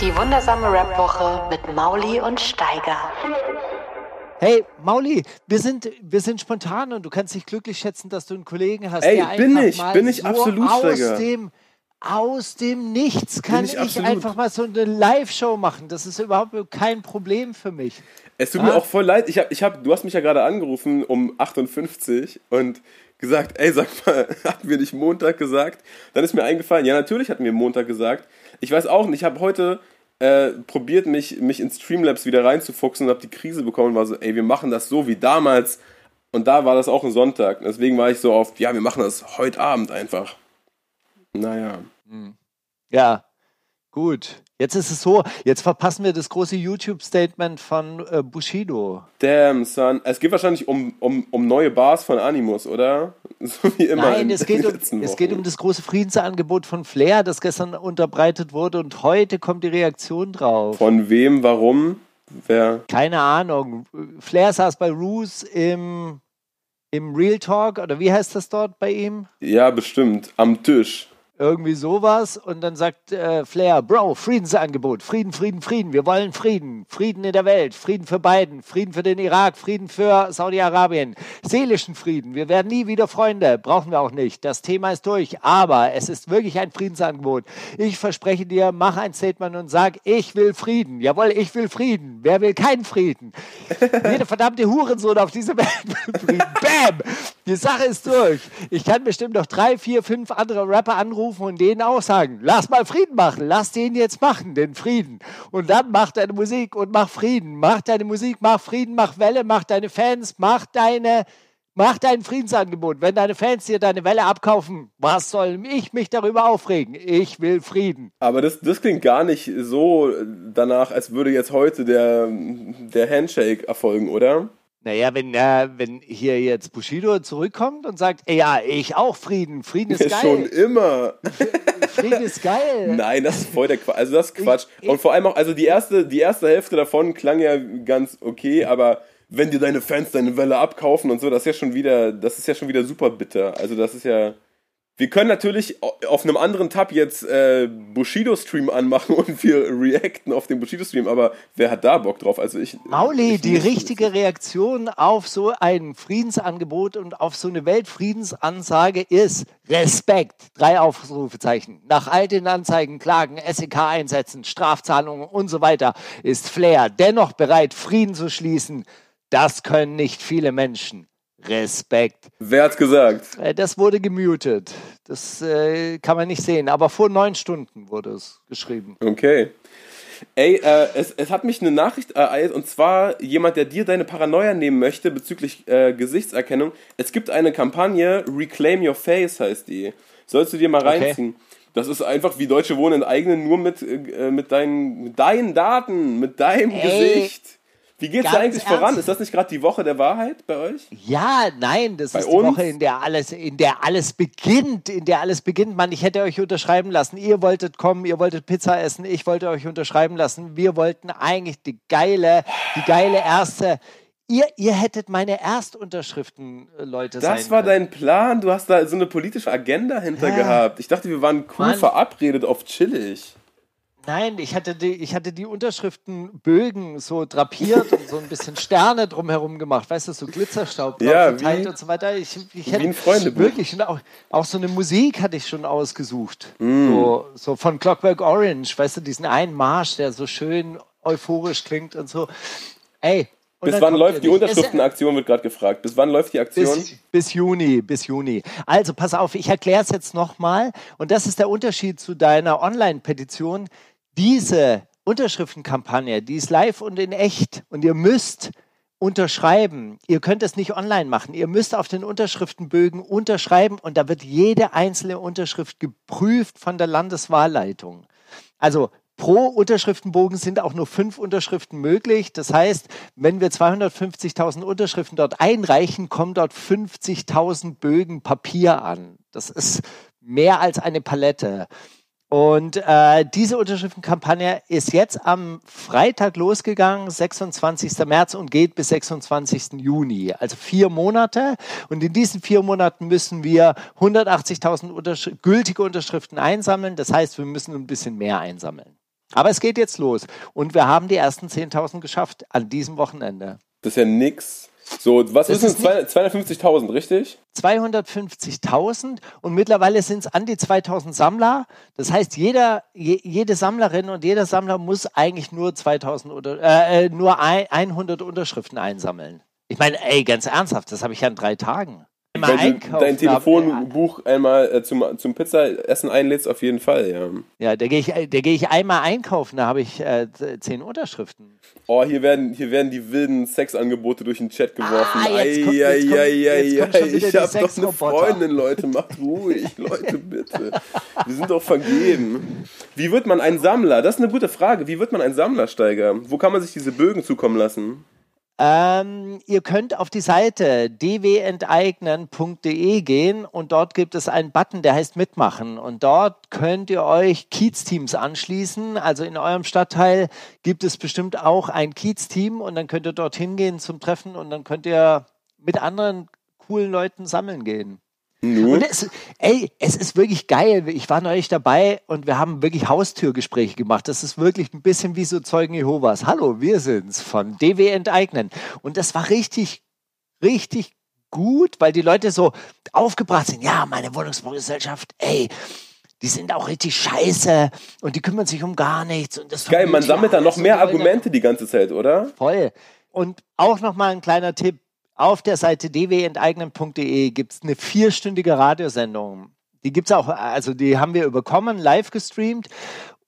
Die wundersame Rap-Woche mit Mauli und Steiger. Hey, Mauli, wir sind, wir sind spontan und du kannst dich glücklich schätzen, dass du einen Kollegen hast, Ey, der bin einfach ich, mal bin ich so absolut, aus Steiger. dem, aus dem Nichts kann ich ich, einfach mal so eine Live-Show machen. Das ist überhaupt kein Problem für mich. Es tut Ah. mir auch voll leid. Ich hab, ich hab, du hast mich ja gerade angerufen um 58 und gesagt, ey, sag mal, hatten wir nicht Montag gesagt? Dann ist mir eingefallen, ja, natürlich hatten wir Montag gesagt. Ich weiß auch nicht, ich habe heute äh, probiert, mich, mich in Streamlabs wieder reinzufuchsen und habe die Krise bekommen und war so, ey, wir machen das so wie damals. Und da war das auch ein Sonntag. Deswegen war ich so auf, ja, wir machen das heute Abend einfach. Naja. Ja, gut. Jetzt ist es so, jetzt verpassen wir das große YouTube-Statement von äh, Bushido. Damn, son. Es geht wahrscheinlich um, um, um neue Bars von Animus, oder? So wie immer. Nein, in es geht, um, es geht um das große Friedensangebot von Flair, das gestern unterbreitet wurde und heute kommt die Reaktion drauf. Von wem, warum, wer. Keine Ahnung. Flair saß bei Roos im, im Real Talk oder wie heißt das dort bei ihm? Ja, bestimmt. Am Tisch. Irgendwie sowas. Und dann sagt äh, Flair, Bro, Friedensangebot, Frieden, Frieden, Frieden. Wir wollen Frieden. Frieden in der Welt. Frieden für Biden. Frieden für den Irak. Frieden für Saudi-Arabien. Seelischen Frieden. Wir werden nie wieder Freunde. Brauchen wir auch nicht. Das Thema ist durch. Aber es ist wirklich ein Friedensangebot. Ich verspreche dir, mach ein Statement und sag, ich will Frieden. Jawohl, ich will Frieden. Wer will keinen Frieden? Jeder verdammte Hurensohn auf dieser Welt will Frieden. Bam! Die Sache ist durch. Ich kann bestimmt noch drei, vier, fünf andere Rapper anrufen und denen auch sagen, lass mal Frieden machen, lass den jetzt machen, den Frieden. Und dann mach deine Musik und mach Frieden. Mach deine Musik, mach Frieden, mach Welle, mach deine Fans, mach deine, mach dein Friedensangebot. Wenn deine Fans dir deine Welle abkaufen, was soll ich mich darüber aufregen? Ich will Frieden. Aber das, das klingt gar nicht so danach, als würde jetzt heute der, der Handshake erfolgen, oder? Naja, wenn, äh, wenn hier jetzt Bushido zurückkommt und sagt, ey, ja, ich auch Frieden, Frieden ist geil. Schon immer. Frieden ist geil. Nein, das ist voll der Quatsch. Also das ist Quatsch. Ich- Und vor allem auch, also die erste, die erste Hälfte davon klang ja ganz okay, aber wenn dir deine Fans deine Welle abkaufen und so, das ist ja schon wieder, das ist ja schon wieder super bitter. Also das ist ja. Wir können natürlich auf einem anderen Tab jetzt äh, Bushido-Stream anmachen und wir reacten auf den Bushido-Stream, aber wer hat da Bock drauf? Also ich. Mauli, ich die richtige Reaktion auf so ein Friedensangebot und auf so eine Weltfriedensansage ist Respekt. Drei Aufrufezeichen. Nach all den Anzeigen, Klagen, SEK einsetzen, Strafzahlungen und so weiter ist Flair dennoch bereit, Frieden zu schließen. Das können nicht viele Menschen. Respekt. Wer hat's gesagt? Äh, Das wurde gemutet. Das äh, kann man nicht sehen. Aber vor neun Stunden wurde es geschrieben. Okay. Ey, äh, es, es hat mich eine Nachricht ereilt und zwar jemand, der dir deine Paranoia nehmen möchte bezüglich äh, Gesichtserkennung. Es gibt eine Kampagne, Reclaim Your Face heißt die. Sollst du dir mal Okay. reinziehen. Das ist einfach wie Deutsche Wohnen enteignen, nur mit, äh, mit, deinen, mit deinen Daten, mit deinem Ey, Gesicht. Wie geht's da eigentlich voran? ernst? Ist das nicht gerade die Woche der Wahrheit bei euch? Ja, nein, das Bei ist die uns? Woche, in der alles, in der alles beginnt, in der alles beginnt. Mann, ich hätte euch unterschreiben lassen. Ihr wolltet kommen, ihr wolltet Pizza essen, ich wollte euch unterschreiben lassen. Wir wollten eigentlich die geile, die geile erste. Ihr, ihr hättet meine Erstunterschriften, äh, Leute sein Das war können. dein Plan? Du hast da so eine politische Agenda hinter Ja. gehabt. Ich dachte, wir waren cool Mann. verabredet auf chillig. Nein, ich hatte die, ich hatte die Unterschriftenbögen so drapiert und so ein bisschen Sterne drumherum gemacht, weißt du, so Glitzerstaub Ja, verteilt wie- und so weiter. Ich, ich wie hätte Freundebuch. wirklich auch, auch so eine Musik hatte ich schon ausgesucht. Mm. So, so von Clockwork Orange, weißt du, diesen einen Marsch, der so schön euphorisch klingt und so. Ey. und Bis wann läuft die Unterschriftenaktion, wird gerade gefragt. Bis wann läuft die Aktion? bis, bis Juni, bis Juni. Also pass auf, ich erkläre es jetzt nochmal. Und das ist der Unterschied zu deiner Online-Petition. Diese Unterschriftenkampagne, die ist live und in echt. Und ihr müsst unterschreiben. Ihr könnt es nicht online machen. Ihr müsst auf den Unterschriftenbögen unterschreiben und da wird jede einzelne Unterschrift geprüft von der Landeswahlleitung. Also Pro Unterschriftenbogen sind auch nur fünf Unterschriften möglich. Das heißt, wenn wir 250.000 Unterschriften dort einreichen, kommen dort 50.000 Bögen Papier an. Das ist mehr als eine Palette. Und äh, diese Unterschriftenkampagne ist jetzt am Freitag losgegangen, 26. März und geht bis 26. Juni, also vier Monate. Und in diesen vier Monaten müssen wir 180.000 Untersch gültige Unterschriften einsammeln. Das heißt, wir müssen ein bisschen mehr einsammeln. Aber es geht jetzt los. Und wir haben die ersten 10.000 geschafft an diesem Wochenende. Das ist ja nix. So, was das ist denn 250.000, richtig? 250.000 und mittlerweile sind es an die 2000 Sammler. Das heißt, jeder, je, jede Sammlerin und jeder Sammler muss eigentlich nur 2000 oder äh, äh nur 100 Unterschriften einsammeln. Ich meine, ey, ganz ernsthaft, das habe ich ja in drei Tagen einmal einkaufen. Dein Telefonbuch einmal äh, zum, zum Pizzaessen einlädst, auf jeden Fall, ja. Ja, da gehe ich, geh ich einmal einkaufen, da habe ich äh, zehn Unterschriften. Oh, hier werden, hier werden die wilden Sexangebote durch den Chat geworfen. Ah, jetzt kommt, jetzt kommt, jetzt kommt ich habe doch eine Freundin, Leute, macht ruhig, Leute, bitte. Wir sind doch vergeben. Wie wird man ein Sammler? Das ist eine gute Frage. Wie wird man ein Sammlersteiger? Wo kann man sich diese Bögen zukommen lassen? Ähm, ihr könnt auf die Seite dwenteignen.de gehen und dort gibt es einen Button, der heißt Mitmachen. Und dort könnt ihr euch Kiez-Teams anschließen. Also in eurem Stadtteil gibt es bestimmt auch ein Kiez-Team und dann könnt ihr dorthin gehen zum Treffen und dann könnt ihr mit anderen coolen Leuten sammeln gehen. Und es, ey, es ist wirklich geil. Ich war neulich dabei und wir haben wirklich Haustürgespräche gemacht. Das ist wirklich ein bisschen wie so Zeugen Jehovas. Hallo, wir sind's von DW Enteignen. Und das war richtig, richtig gut, weil die Leute so aufgebracht sind. Ja, meine Wohnungsbaugesellschaft, ey, die sind auch richtig scheiße und die kümmern sich um gar nichts. Und das Geil, man sammelt da noch mehr Argumente die ganze Zeit, oder? Voll. Und auch nochmal ein kleiner Tipp auf der Seite dwenteignen.de gibt es eine vierstündige Radiosendung. Die gibt's auch, also die haben wir über Common live gestreamt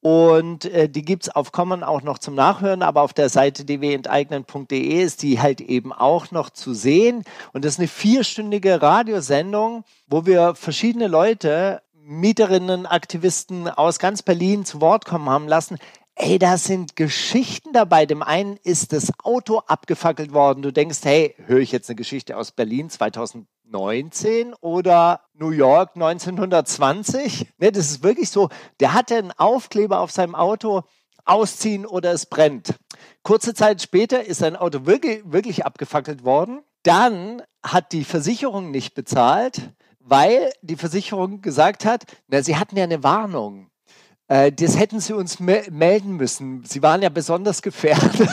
und äh, die gibt es auf Common auch noch zum Nachhören, aber auf der Seite dwenteignen.de ist die halt eben auch noch zu sehen. Und das ist eine vierstündige Radiosendung, wo wir verschiedene Leute, Mieterinnen, Aktivisten aus ganz Berlin zu Wort kommen haben lassen. Ey, da sind Geschichten dabei. Dem einen ist das Auto abgefackelt worden. Du denkst, hey, höre ich jetzt eine Geschichte aus Berlin 2019 oder New York 1920? Ne, das ist wirklich so. Der hatte einen Aufkleber auf seinem Auto, ausziehen oder es brennt. Kurze Zeit später ist sein Auto wirklich, wirklich abgefackelt worden. Dann hat die Versicherung nicht bezahlt, weil die Versicherung gesagt hat, na, sie hatten ja eine Warnung. Äh, das hätten sie uns me melden müssen. Sie waren ja besonders gefährdet.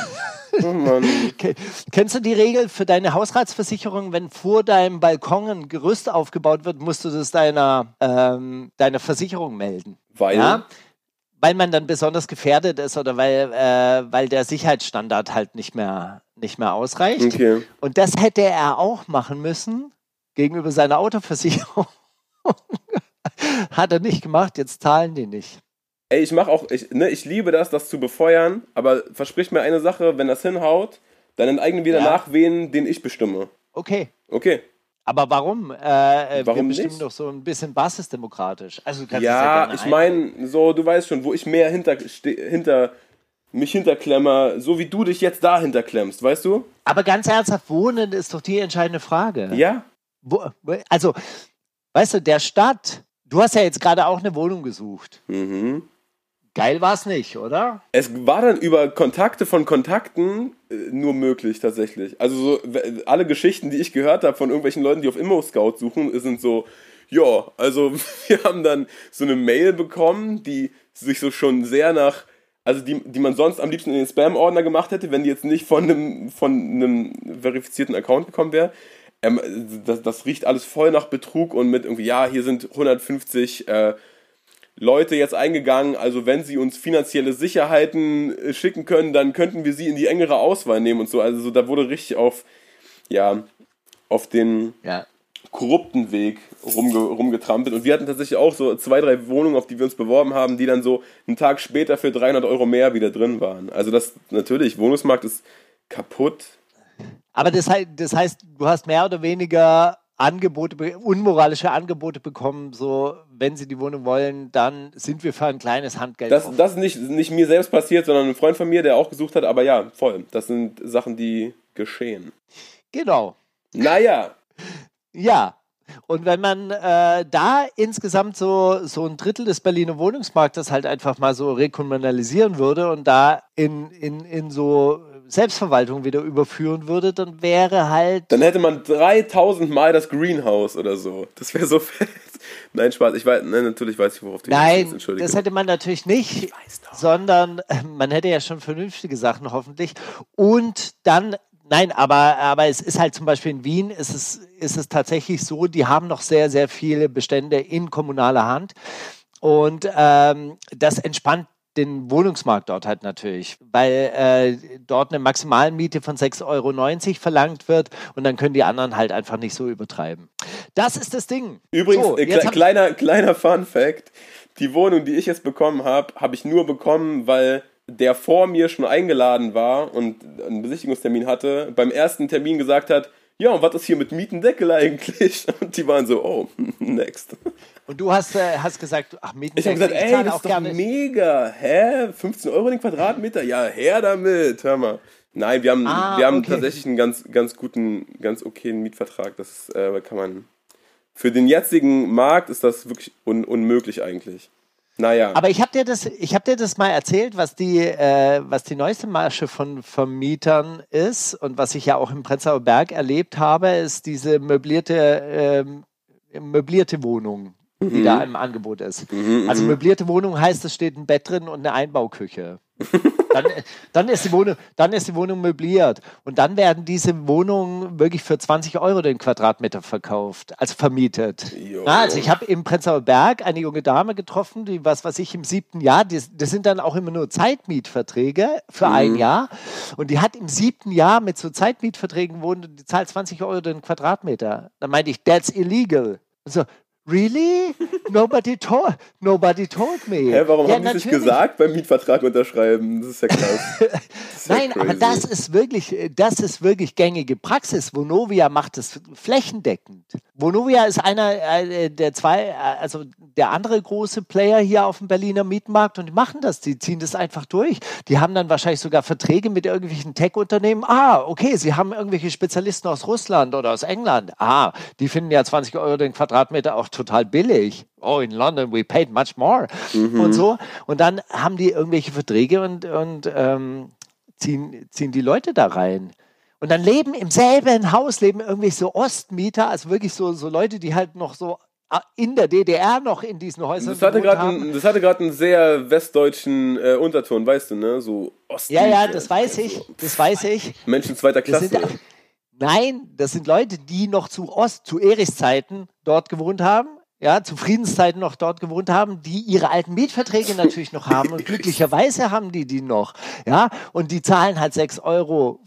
Oh Kennst du die Regel für deine Hausratsversicherung, wenn vor deinem Balkon ein Gerüst aufgebaut wird, musst du das deiner, ähm, deiner Versicherung melden? Weil? Ja? Weil man dann besonders gefährdet ist oder weil, äh, weil der Sicherheitsstandard halt nicht mehr, nicht mehr ausreicht. Okay. Und das hätte er auch machen müssen gegenüber seiner Autoversicherung. Hat er nicht gemacht, jetzt zahlen die nicht. Ey, ich mach auch, ich, ne, ich liebe das, das zu befeuern, aber versprich mir eine Sache, wenn das hinhaut, dann enteignen wir danach wen, den ich bestimme. Okay. Okay. Aber warum? Äh, äh warum wir bestimmen nicht? doch so ein bisschen basisdemokratisch. Also ja, ja ich meine, so, du weißt schon, wo ich mehr hinter, hinter mich hinterklemmer, so wie du dich jetzt da hinterklemmst, weißt du? Aber ganz ernsthaft, Wohnen ist doch die entscheidende Frage. Ja. Wo, also, weißt du, der Stadt, du hast ja jetzt gerade auch eine Wohnung gesucht. Mhm. Geil war es nicht, oder? Es war dann über Kontakte von Kontakten äh, nur möglich tatsächlich. Also so, alle Geschichten, die ich gehört habe von irgendwelchen Leuten, die auf Immo-Scout suchen, sind so, ja, also wir haben dann so eine Mail bekommen, die sich so schon sehr nach, also die, die man sonst am liebsten in den Spam-Ordner gemacht hätte, wenn die jetzt nicht von einem, von einem verifizierten Account gekommen wäre. Ähm, das, das riecht alles voll nach Betrug und mit irgendwie, ja, hier sind 150 äh, Leute jetzt eingegangen. Also wenn sie uns finanzielle Sicherheiten äh, schicken können, dann könnten wir sie in die engere Auswahl nehmen und so. Also so, da wurde richtig auf, ja, auf den ja. korrupten Weg rumge rumgetrampelt. Und wir hatten tatsächlich auch so zwei, drei Wohnungen, auf die wir uns beworben haben, die dann so einen Tag später für 300 Euro mehr wieder drin waren. Also das natürlich, Wohnungsmarkt ist kaputt. Aber das, das heißt, du hast mehr oder weniger Angebote, unmoralische Angebote bekommen, so, wenn sie die Wohnung wollen, dann sind wir für ein kleines Handgeld Das, offen. das ist nicht, nicht mir selbst passiert, sondern ein Freund von mir, der auch gesucht hat, aber ja, voll. Das sind Sachen, die geschehen. Genau. Naja, Ja. Und wenn man äh, da insgesamt so, so ein Drittel des Berliner Wohnungsmarktes halt einfach mal so rekommunalisieren würde und da in, in, in so Selbstverwaltung wieder überführen würde, dann wäre halt. dann hätte man 3000 Mal das Greenhouse oder so. Das wäre so fett. Nein, Spaß. Ich weiß, nein, natürlich weiß ich, worauf du Nein, willst. Entschuldigung. das hätte man natürlich nicht, sondern äh, man hätte ja schon vernünftige Sachen hoffentlich. Und dann, nein, aber, aber es ist halt zum Beispiel in Wien, ist es, ist es tatsächlich so, die haben noch sehr, sehr viele Bestände in kommunaler Hand. Und ähm, das entspannt den Wohnungsmarkt dort halt natürlich, weil äh, dort eine Maximalmiete von 6,90 Euro verlangt wird und dann können die anderen halt einfach nicht so übertreiben. Das ist das Ding. Übrigens, So, äh, kle kleiner, kleiner Fun Fact: Die Wohnung, die ich jetzt bekommen habe, habe ich nur bekommen, weil der vor mir schon eingeladen war und einen Besichtigungstermin hatte, beim ersten Termin gesagt hat, ja, und was ist hier mit Mietendeckel eigentlich? Und die waren so, oh, next. Und du hast, äh, hast gesagt, ach, Mieten. Ich habe gesagt, ey, das ist doch mega. Hä? 15 Euro den Quadratmeter? Ja, her damit. Hör mal. Nein, wir haben, Ah, wir haben okay. tatsächlich einen ganz, ganz guten, ganz okayen Mietvertrag. Das äh, kann man. Für den jetzigen Markt ist das wirklich un unmöglich eigentlich. Naja. Aber ich habe dir das, ich habe dir das mal erzählt, was die, äh, was die neueste Masche von Vermietern ist und was ich ja auch im Prenzlauer Berg erlebt habe, ist diese möblierte, ähm, möblierte Wohnung, die da im Angebot ist. also möblierte Wohnung heißt, es steht ein Bett drin und eine Einbauküche. dann, dann, ist die Wohnung, dann ist die Wohnung möbliert. Und dann werden diese Wohnungen wirklich für 20 Euro den Quadratmeter verkauft, also vermietet. Ja, also ich habe im Prenzlauer Berg eine junge Dame getroffen, die was weiß ich im siebten Jahr, die, das sind dann auch immer nur Zeitmietverträge für ein Jahr. Und die hat im siebten Jahr mit so Zeitmietverträgen gewohnt und die zahlt 20 Euro den Quadratmeter. Da meinte ich, that's illegal. Und so, really? Nobody told, nobody told me. Hä, warum Ja, haben die es nicht gesagt beim Mietvertrag unterschreiben? Das ist ja krass. Ist ja Nein, aber crazy. das ist wirklich, das ist wirklich gängige Praxis. Vonovia macht es flächendeckend. Vonovia ist einer äh, der zwei, also der andere große Player hier auf dem Berliner Mietmarkt und die machen das, die ziehen das einfach durch. Die haben dann wahrscheinlich sogar Verträge mit irgendwelchen Tech-Unternehmen. Ah, okay, sie haben irgendwelche Spezialisten aus Russland oder aus England. Ah, die finden ja 20 Euro den Quadratmeter auch total billig. Oh, in London we paid much more. Und so. Und dann haben die irgendwelche Verträge und, und ähm, ziehen, ziehen die Leute da rein. Und dann leben im selben Haus, leben irgendwie so Ostmieter, also wirklich so, so Leute, die halt noch so ah, in der DDR noch in diesen Häusern Das hatte gerade das hatte gerade einen sehr westdeutschen äh, Unterton, weißt du, ne? So Ost. Ja, ja, das weiß ich, das weiß ich. Menschen zweiter Klasse. Nein, das sind Leute, die noch zu Ost, zu Erichs Zeiten dort gewohnt haben, ja, zu Friedenszeiten noch dort gewohnt haben, die ihre alten Mietverträge natürlich noch haben und glücklicherweise haben die die noch, ja, und die zahlen halt 6,50 Euro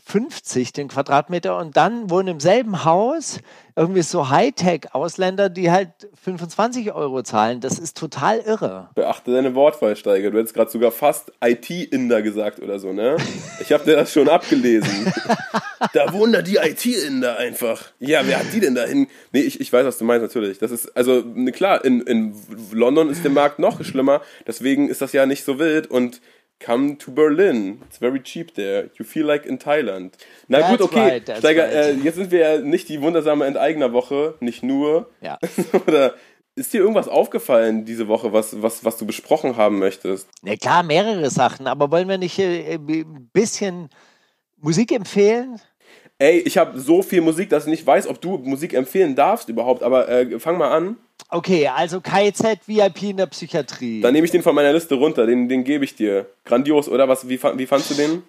den Quadratmeter und dann wohnen im selben Haus irgendwie so Hightech-Ausländer, die halt 25 Euro zahlen. Das ist total irre. Beachte deine Wortwahl, Steiger. Du hättest gerade sogar fast IT-Inder gesagt oder so, ne? Ich habe dir das schon abgelesen. da wohnen da die IT-Inder einfach. Ja, wer hat die denn dahin? Nee, ich, ich weiß, was du meinst, natürlich. Das ist, also, klar, in, in London ist der Markt noch schlimmer. Deswegen ist das ja nicht so wild und Come to Berlin. It's very cheap there. You feel like in Thailand. Na That's gut, okay. right, Steiger, right. äh, jetzt sind wir ja nicht die wundersame Enteignerwoche, nicht nur. Ja. Oder ist dir irgendwas aufgefallen diese Woche, was, was, was du besprochen haben möchtest? Ja klar, mehrere Sachen, aber wollen wir nicht äh, ein bisschen Musik empfehlen? Ey, ich habe so viel Musik, dass ich nicht weiß, ob du Musik empfehlen darfst überhaupt, aber äh, fang mal an. Okay, also KZ VIP in der Psychiatrie. Dann nehme ich den von meiner Liste runter, den, den gebe ich dir. Grandios, oder? Was, wie, wie fandst du den?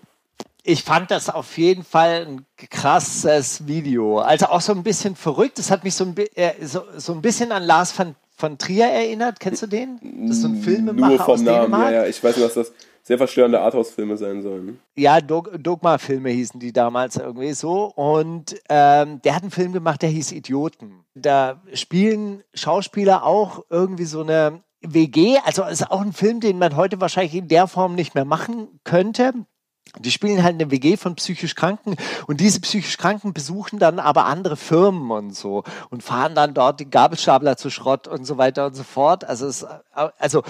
ich fand das auf jeden Fall ein krasses Video. Also auch so ein bisschen verrückt. Das hat mich so ein, äh, so, so ein bisschen an Lars von, von Trier erinnert. Kennst du den? Das ist so ein Filmemacher Nur vom aus Namen, Dänemark. ja, ja. Ich weiß nicht, was das sehr verstörende Arthouse-Filme sein sollen. Ja, Dog Dogma-Filme hießen die damals irgendwie so. Und ähm, der hat einen Film gemacht, der hieß Idioten. Da spielen Schauspieler auch irgendwie so eine WG. Also ist auch ein Film, den man heute wahrscheinlich in der Form nicht mehr machen könnte. Die spielen halt eine WG von psychisch Kranken und diese psychisch Kranken besuchen dann aber andere Firmen und so und fahren dann dort die Gabelstapler zu Schrott und so weiter und so fort. Also, es, also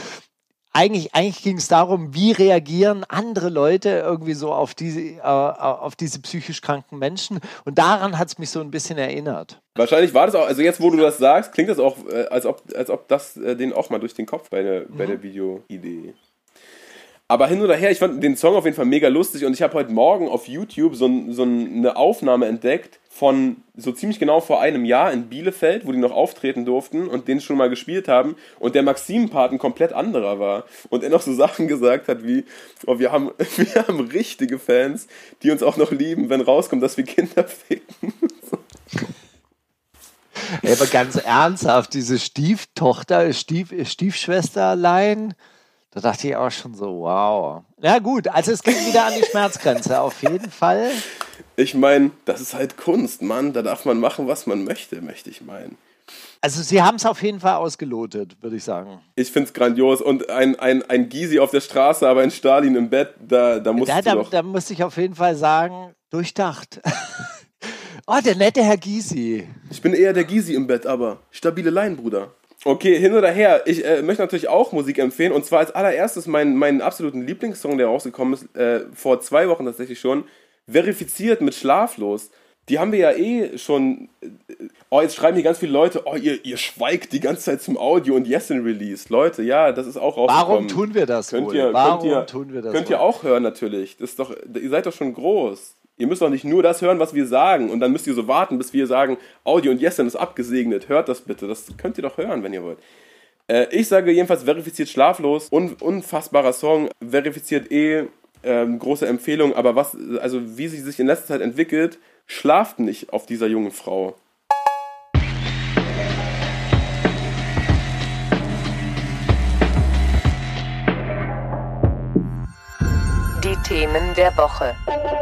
eigentlich, eigentlich ging es darum, wie reagieren andere Leute irgendwie so auf diese, äh, auf diese psychisch kranken Menschen. Und daran hat es mich so ein bisschen erinnert. Wahrscheinlich war das auch, also jetzt, wo du das sagst, klingt das auch, äh, als, ob, als ob das äh, denen auch mal durch den Kopf bei der, mhm. bei der Videoidee aber hin oder her, ich fand den Song auf jeden Fall mega lustig und ich habe heute Morgen auf YouTube so, so eine Aufnahme entdeckt von so ziemlich genau vor einem Jahr in Bielefeld, wo die noch auftreten durften und den schon mal gespielt haben und der Maxim-Part ein komplett anderer war und er noch so Sachen gesagt hat wie, oh, wir, haben, wir haben richtige Fans, die uns auch noch lieben, wenn rauskommt, dass wir Kinder ficken. Ey, aber ganz ernsthaft, diese Stieftochter, Stief, Stiefschwesterlein, da dachte ich auch schon so, wow. Ja gut, also es geht wieder an die Schmerzgrenze, auf jeden Fall. Ich meine, das ist halt Kunst, Mann. Da darf man machen, was man möchte, möchte ich meinen. Also sie haben es auf jeden Fall ausgelotet, würde ich sagen. Ich finde es grandios. Und ein, ein, ein Gysi auf der Straße, aber ein Stalin im Bett, da, da musst da, da, da muss ich auf jeden Fall sagen, durchdacht. oh, der nette Herr Gysi. Ich bin eher der Gysi im Bett, aber stabile Laien, Bruder. Okay, hin oder her. Ich äh, möchte natürlich auch Musik empfehlen. Und zwar als allererstes meinen, meinen absoluten Lieblingssong, der rausgekommen ist, äh, vor zwei Wochen tatsächlich schon, verifiziert mit Schlaflos. Die haben wir ja eh schon. Äh, oh, jetzt schreiben hier ganz viele Leute, oh, ihr, ihr schweigt die ganze Zeit zum Audio und Yesin Release. Leute, ja, das ist auch rausgekommen. Warum tun wir das könnt wohl? Ihr, Warum könnt ihr, tun wir das Könnt wohl? ihr auch hören, natürlich. Das ist doch, ihr seid doch schon groß. Ihr müsst doch nicht nur das hören, was wir sagen und dann müsst ihr so warten, bis wir sagen, Audio und Yesin ist abgesegnet. Hört das bitte. Das könnt ihr doch hören, wenn ihr wollt. Äh, ich sage jedenfalls verifiziert schlaflos. Un unfassbarer Song. Verifiziert eh. Ähm, große Empfehlung. Aber was, also wie sie sich in letzter Zeit entwickelt, schlaft nicht auf dieser jungen Frau. Themen der Woche.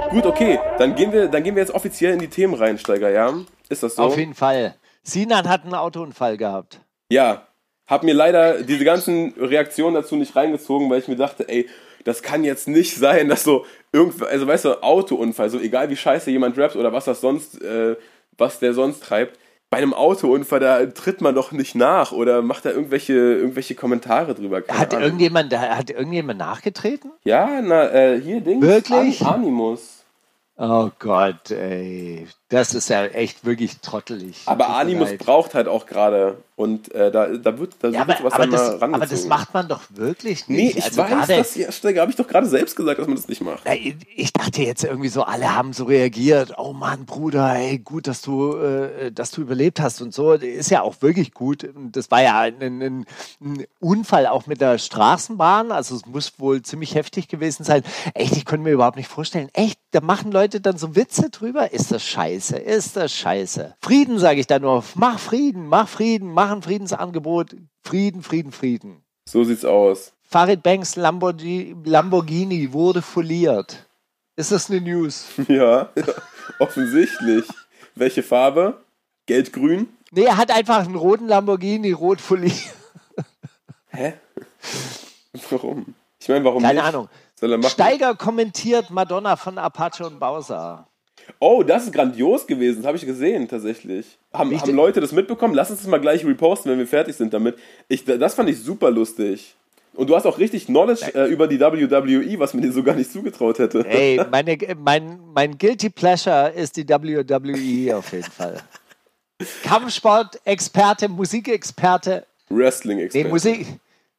Gut, okay. Dann gehen wir, dann gehen wir jetzt offiziell in die Themen rein, Steiger, ja? Ist das so? Auf jeden Fall. Sinan hat einen Autounfall gehabt. Ja. Hab mir leider diese ganzen Reaktionen dazu nicht reingezogen, weil ich mir dachte, ey, das kann jetzt nicht sein, dass so irgendwie, also weißt du, Autounfall, so egal wie scheiße jemand rappt oder was das sonst, äh, was der sonst treibt, bei einem Autounfall, da tritt man doch nicht nach oder macht da irgendwelche, irgendwelche Kommentare drüber. Keine hat irgendjemand, hat irgendjemand nachgetreten? Ja, na, äh, hier Dings. Wirklich? An Animus. Oh Gott, ey. Das ist ja echt wirklich trottelig. Aber Animus braucht halt auch gerade und äh, da, da wird da ja, aber, was aber, das, aber das macht man doch wirklich nicht. Nee, ich also weiß, das ja, habe ich doch gerade selbst gesagt, dass man das nicht macht. Ich dachte jetzt irgendwie so, alle haben so reagiert. Oh Mann, Bruder, ey, gut, dass du, äh, dass du überlebt hast und so. Ist ja auch wirklich gut. Das war ja ein, ein, ein, Unfall auch mit der Straßenbahn. Also es muss wohl ziemlich heftig gewesen sein. Echt, ich konnte mir überhaupt nicht vorstellen. Echt, da machen Leute dann so Witze drüber. Ist das scheiße? Ist das scheiße? Frieden, sage ich da nur. Mach Frieden, mach Frieden, mach ein Friedensangebot. Frieden, Frieden, Frieden. So sieht's aus. Farid Banks Lamborghini wurde foliert. Ist das eine News? Ja, offensichtlich. Welche Farbe? Geldgrün? Nee, er hat einfach einen roten Lamborghini rot foliert. Hä? Warum? Ich meine, warum Keine nicht? Ahnung. Steiger kommentiert Madonna von Apache und Bowser. Oh, das ist grandios gewesen. Das habe ich gesehen, tatsächlich. Haben, haben Leute das mitbekommen? Lass uns das mal gleich reposten, wenn wir fertig sind damit. Ich, das fand ich super lustig. Und du hast auch richtig Knowledge äh, über die WWE, was mir dir so gar nicht zugetraut hätte. Ey, meine, mein, mein Guilty Pleasure ist die WWE auf jeden Fall. Kampfsport-Experte, Musikexperte. Wrestling-Experte. Nee, Musik.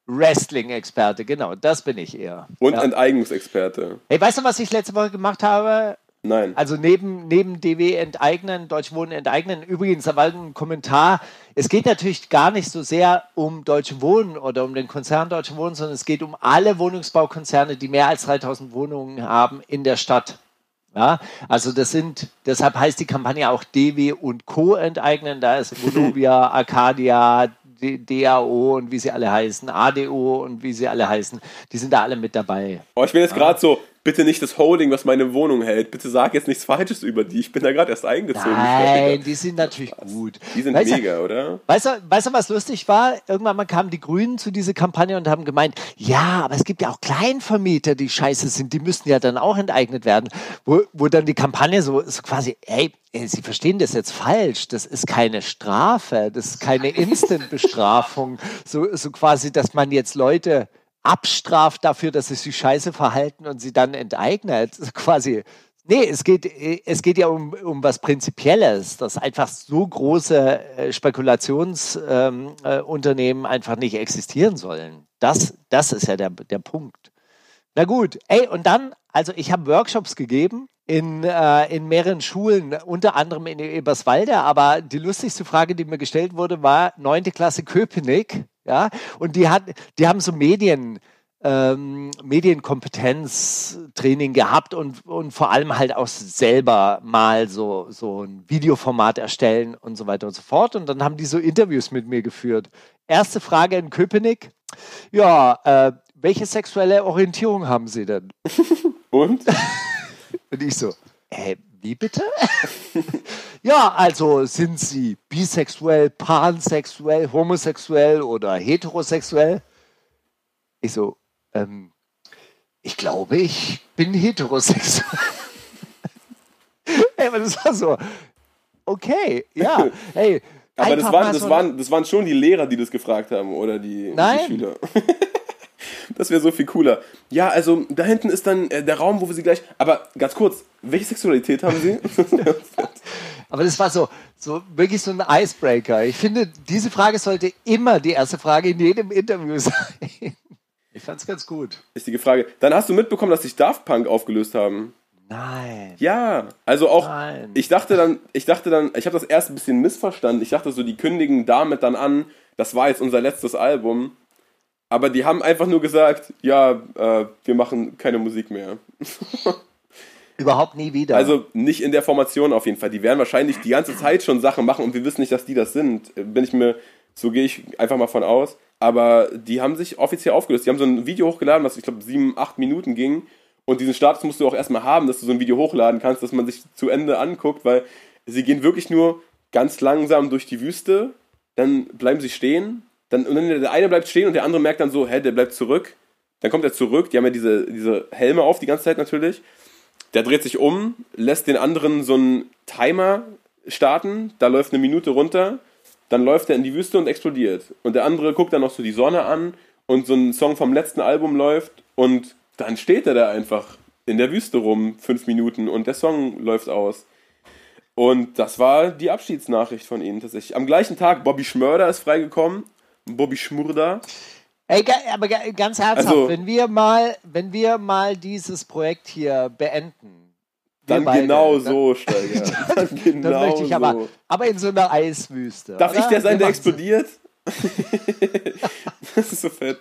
Wrestling-Experte, genau, das bin ich eher. Und ja. Enteignungsexperte. Hey, weißt du, was ich letzte Woche gemacht habe? Nein. Also neben, neben DW enteignen, Deutsche Wohnen enteignen, übrigens, da war ein Kommentar, es geht natürlich gar nicht so sehr um Deutsche Wohnen oder um den Konzern Deutsche Wohnen, sondern es geht um alle Wohnungsbaukonzerne, die mehr als 3000 Wohnungen haben in der Stadt. Ja, also das sind, deshalb heißt die Kampagne auch DW und Co. enteignen. Da ist Vonovia, Arcadia, DAO und wie sie alle heißen, ADO und wie sie alle heißen. Die sind da alle mit dabei. Oh, ich bin jetzt gerade so, bitte nicht das Holding, was meine Wohnung hält. Bitte sag jetzt nichts Falsches über die. Ich bin da gerade erst eingezogen. Nein, die sind natürlich gut. Die sind weißt mega, du, oder? Weißt du, weißt du, was lustig war? Irgendwann mal kamen die Grünen zu dieser Kampagne und haben gemeint, ja, aber es gibt ja auch Kleinvermieter, die scheiße sind, die müssten ja dann auch enteignet werden. Wo, wo dann die Kampagne so, so quasi, ey, Sie verstehen das jetzt falsch. Das ist keine Strafe, das ist keine Instant-Bestrafung. So, so quasi, dass man jetzt Leute abstraft dafür, dass sie sich scheiße verhalten und sie dann enteignet. Quasi. Nee, es geht, es geht ja um, um was Prinzipielles, dass einfach so große äh, Spekulationsunternehmen ähm, äh, einfach nicht existieren sollen. Das, das ist ja der, der Punkt. Na gut, ey, und dann, also ich habe Workshops gegeben in, äh, in mehreren Schulen, unter anderem in Eberswalde, aber die lustigste Frage, die mir gestellt wurde, war neunte Klasse Köpenick. Ja, und die, hat, die haben so Medien, ähm, Medienkompetenztraining gehabt und, und vor allem halt auch selber mal so, so ein Videoformat erstellen und so weiter und so fort. Und dann haben die so Interviews mit mir geführt. Erste Frage in Köpenick. Ja, äh, welche sexuelle Orientierung haben Sie denn? Und? und ich so, äh, wie bitte? ja, also sind Sie bisexuell, pansexuell, homosexuell oder heterosexuell? Ich so, ähm, ich glaube, ich bin heterosexuell. hey, aber das war so, okay, ja, hey. Aber das waren, das, waren, das waren schon die Lehrer, die das gefragt haben, oder die, Nein. die Schüler. Das wäre so viel cooler. Ja, also da hinten ist dann äh, der Raum, wo wir sie gleich. Aber ganz kurz, welche Sexualität haben Sie? Aber das war so, so wirklich so ein Icebreaker. Ich finde, diese Frage sollte immer die erste Frage in jedem Interview sein. Ich fand's ganz gut. Richtige Frage. Dann hast du mitbekommen, dass sich Daft Punk aufgelöst haben. Nein. Ja, also auch. Nein. Ich dachte dann, ich dachte dann, ich habe das erst ein bisschen missverstanden. Ich dachte so, die kündigen damit dann an, das war jetzt unser letztes Album. Aber die haben einfach nur gesagt, ja, äh, wir machen keine Musik mehr. Überhaupt nie wieder. Also nicht in der Formation auf jeden Fall. Die werden wahrscheinlich die ganze Zeit schon Sachen machen und wir wissen nicht, dass die das sind. Bin ich mir, so gehe ich einfach mal von aus. Aber die haben sich offiziell aufgelöst. Die haben so ein Video hochgeladen, was ich glaube sieben, acht Minuten ging. Und diesen Status musst du auch erstmal haben, dass du so ein Video hochladen kannst, dass man sich zu Ende anguckt, weil sie gehen wirklich nur ganz langsam durch die Wüste, dann bleiben sie stehen, dann, und dann der eine bleibt stehen und der andere merkt dann so, hä, der bleibt zurück. Dann kommt er zurück, die haben ja diese, diese Helme auf die ganze Zeit natürlich. Der dreht sich um, lässt den anderen so einen Timer starten, da läuft eine Minute runter, dann läuft er in die Wüste und explodiert. Und der andere guckt dann noch so die Sonne an und so ein Song vom letzten Album läuft und dann steht er da einfach in der Wüste rum, fünf Minuten und der Song läuft aus. Und das war die Abschiedsnachricht von ihnen tatsächlich. Am gleichen Tag, Bobby Schmörder ist freigekommen Bobby Schmurda. Ey, aber ganz herzhaft, also, wenn wir mal, wenn wir mal dieses Projekt hier beenden. Dann beide, genau dann, so, Steiger. Dann, dann, genau dann möchte ich aber, so. aber in so einer Eiswüste. Darf oder? ich der sein, der explodiert? das ist so fett.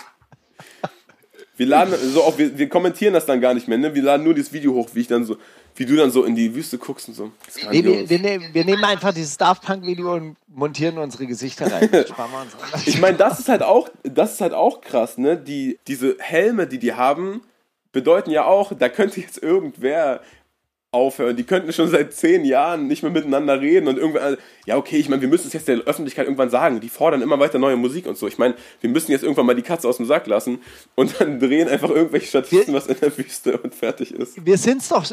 Wir laden so auch, wir, wir kommentieren das dann gar nicht mehr, ne? Wir laden nur dieses Video hoch, wie ich dann so, wie du dann so in die Wüste guckst und so. Nee, wir, wir, nehmen, wir, nehmen einfach dieses Daft Punk Video und montieren unsere Gesichter rein. ich meine, das ist halt auch, das ist halt auch krass, ne? Die, diese Helme, die die haben, bedeuten ja auch, da könnte jetzt irgendwer aufhören. Die könnten schon seit zehn Jahren nicht mehr miteinander reden und irgendwann, ja, okay, ich meine, wir müssen es jetzt der Öffentlichkeit irgendwann sagen. Die fordern immer weiter neue Musik und so. Ich meine, wir müssen jetzt irgendwann mal die Katze aus dem Sack lassen und dann drehen einfach irgendwelche Statisten was in der Wüste und fertig ist. Wir sind es doch,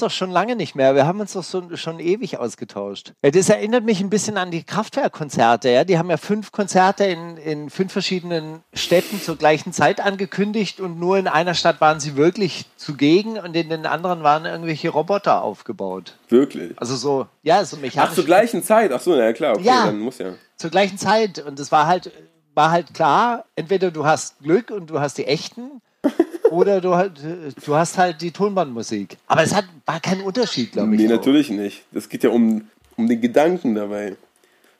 doch schon lange nicht mehr. Wir haben uns doch so, schon ewig ausgetauscht. Das erinnert mich ein bisschen an die Kraftwerkkonzerte. Ja? Die haben ja fünf Konzerte in, in fünf verschiedenen Städten zur gleichen Zeit angekündigt und nur in einer Stadt waren sie wirklich zugegen und in den anderen waren irgendwelche Roboter Roboter aufgebaut. Wirklich? Also so, ja, so mechanisch. Ach, zur gleichen Zeit? Ach so, ja klar, okay, ja, dann muss ja. Zur gleichen Zeit. Und es war halt, war halt klar, entweder du hast Glück und du hast die echten oder du, du hast halt die Tonbandmusik. Aber es hat, war kein Unterschied, glaube ich. Nee, auch. natürlich nicht. Das geht ja um, um den Gedanken dabei.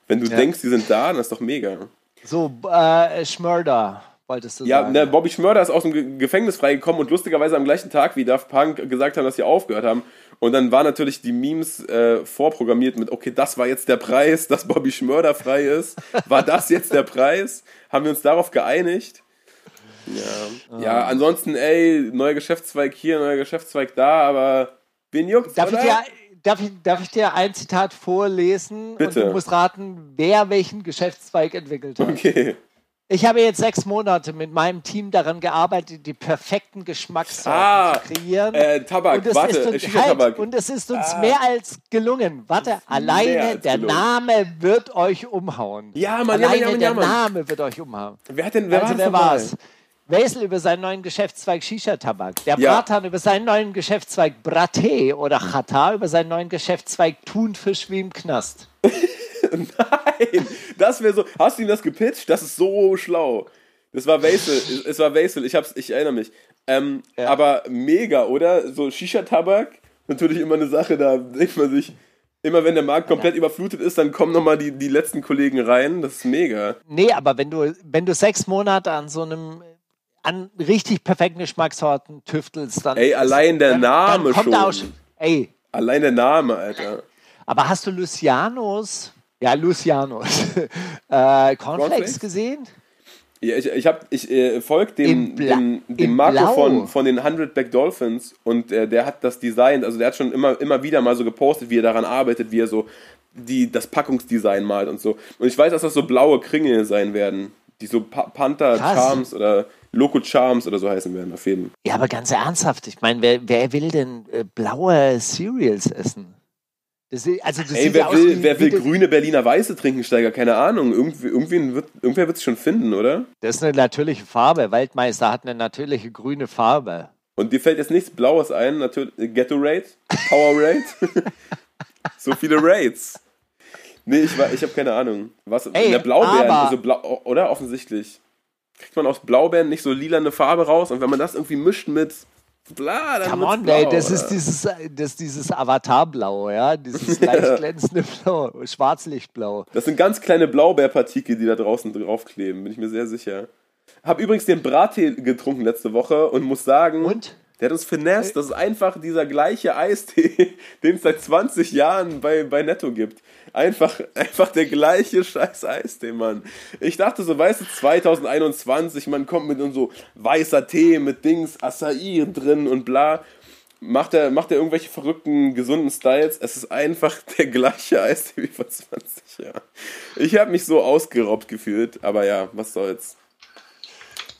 Wenn du ja. denkst, die sind da, dann ist doch mega. So, äh, Schmörder wolltest du ja, sagen. Ja, ne, Bobby Schmörder ist aus dem Gefängnis freigekommen und lustigerweise am gleichen Tag wie Daft Punk gesagt haben, dass sie aufgehört haben. Und dann waren natürlich die Memes äh, vorprogrammiert mit, okay, das war jetzt der Preis, dass Bobby Schmörder frei ist. War das jetzt der Preis? Haben wir uns darauf geeinigt? Ja. ja, ansonsten, ey, neuer Geschäftszweig hier, neuer Geschäftszweig da, aber wen juckt's, Darf ich, oder? dir, darf, ich, darf ich dir ein Zitat vorlesen? Bitte. Und du musst raten, wer welchen Geschäftszweig entwickelt hat. Okay. Ich habe jetzt sechs Monate mit meinem Team daran gearbeitet, die perfekten Geschmackssorten Ah, zu kreieren. äh, Tabak, und es warte, ist uns, halt, und es ist uns Ah. mehr als gelungen. Warte, alleine der gelungen. Name wird euch umhauen. Ja, Mann, ja, Mann, alleine ja, Mann, der ja, Mann. Name wird euch umhauen. Wer hat denn, wer also war wer war's? Wesel über seinen neuen Geschäftszweig Shisha-Tabak. Der Ja. Bratan über seinen neuen Geschäftszweig Braté oder Chata über seinen neuen Geschäftszweig Thunfisch wie im Knast. Nein, das wäre so. Hast du ihm das gepitcht? Das ist so schlau. Das war Wesel. Es- war Wesel. Ich, hab's, ich erinnere mich. Ähm, Ja. Aber mega, oder? So Shisha-Tabak. Natürlich immer eine Sache, da denkt man sich. Immer wenn der Markt komplett überflutet ist, dann kommen nochmal die, die letzten Kollegen rein. Das ist mega. Nee, aber wenn du, wenn du sechs Monate an so einem an richtig perfekten Geschmackssorten tüftelst, dann. Ey, allein der dann, Name dann schon. Auch schon. Ey, Allein der Name, Alter. aber hast du Lucianos, ja, Lucianos, äh, Cornflakes, gesehen? Ja, ich ich, hab- ich äh, folge dem, dem, dem Marco Blau. von, von den 100 Back Dolphins und äh, der hat das designt, also der hat schon immer, immer wieder mal so gepostet, wie er daran arbeitet, wie er so die, das Packungsdesign malt und so. Und ich weiß, dass das so blaue Kringel sein werden, die so pa Panther Krass. Charms oder Loco Charms oder so heißen werden, auf jeden Fall. Ja, aber ganz ernsthaft, ich meine, wer, wer will denn äh, blaue Cereals essen? Das, also das Ey, wer ja will, wie, wer will grüne Berliner Weiße trinken, Steiger? Keine Ahnung. Irgendwie, irgendwen wird, irgendwer wird es schon finden, oder? das ist eine natürliche Farbe. Waldmeister hat eine natürliche grüne Farbe. Und dir fällt jetzt nichts Blaues ein, natürlich. Ghetto Raid? Power Raid? so viele Raids. Nee, ich, war- ich habe keine Ahnung. Was, Ey, der Blaubeeren, also blau, oder? Offensichtlich. Kriegt man aus Blaubeeren nicht so lilane Farbe raus und wenn man das irgendwie mischt mit bla, dann Come on, blau, ey, das oder? ist dieses, das dieses Avatarblau, ja, dieses leicht glänzende Blau, Schwarzlichtblau. Das sind ganz kleine Blaubeerpartikel, die da draußen draufkleben, bin ich mir sehr sicher. Hab übrigens den Brattee getrunken letzte Woche und muss sagen, Und? Der hat uns finesse. Das ist einfach dieser gleiche Eistee, den es seit 20 Jahren bei, bei Netto gibt. Einfach, einfach der gleiche scheiß Eistee, Mann. Ich dachte so, weißt du, 2021, man kommt mit so weißer Tee mit Dings, Acai drin und bla. Macht er, macht er irgendwelche verrückten, gesunden Styles? Es ist einfach der gleiche Eistee wie vor 20 Jahren. Ich habe mich so ausgeraubt gefühlt, aber ja, was soll's.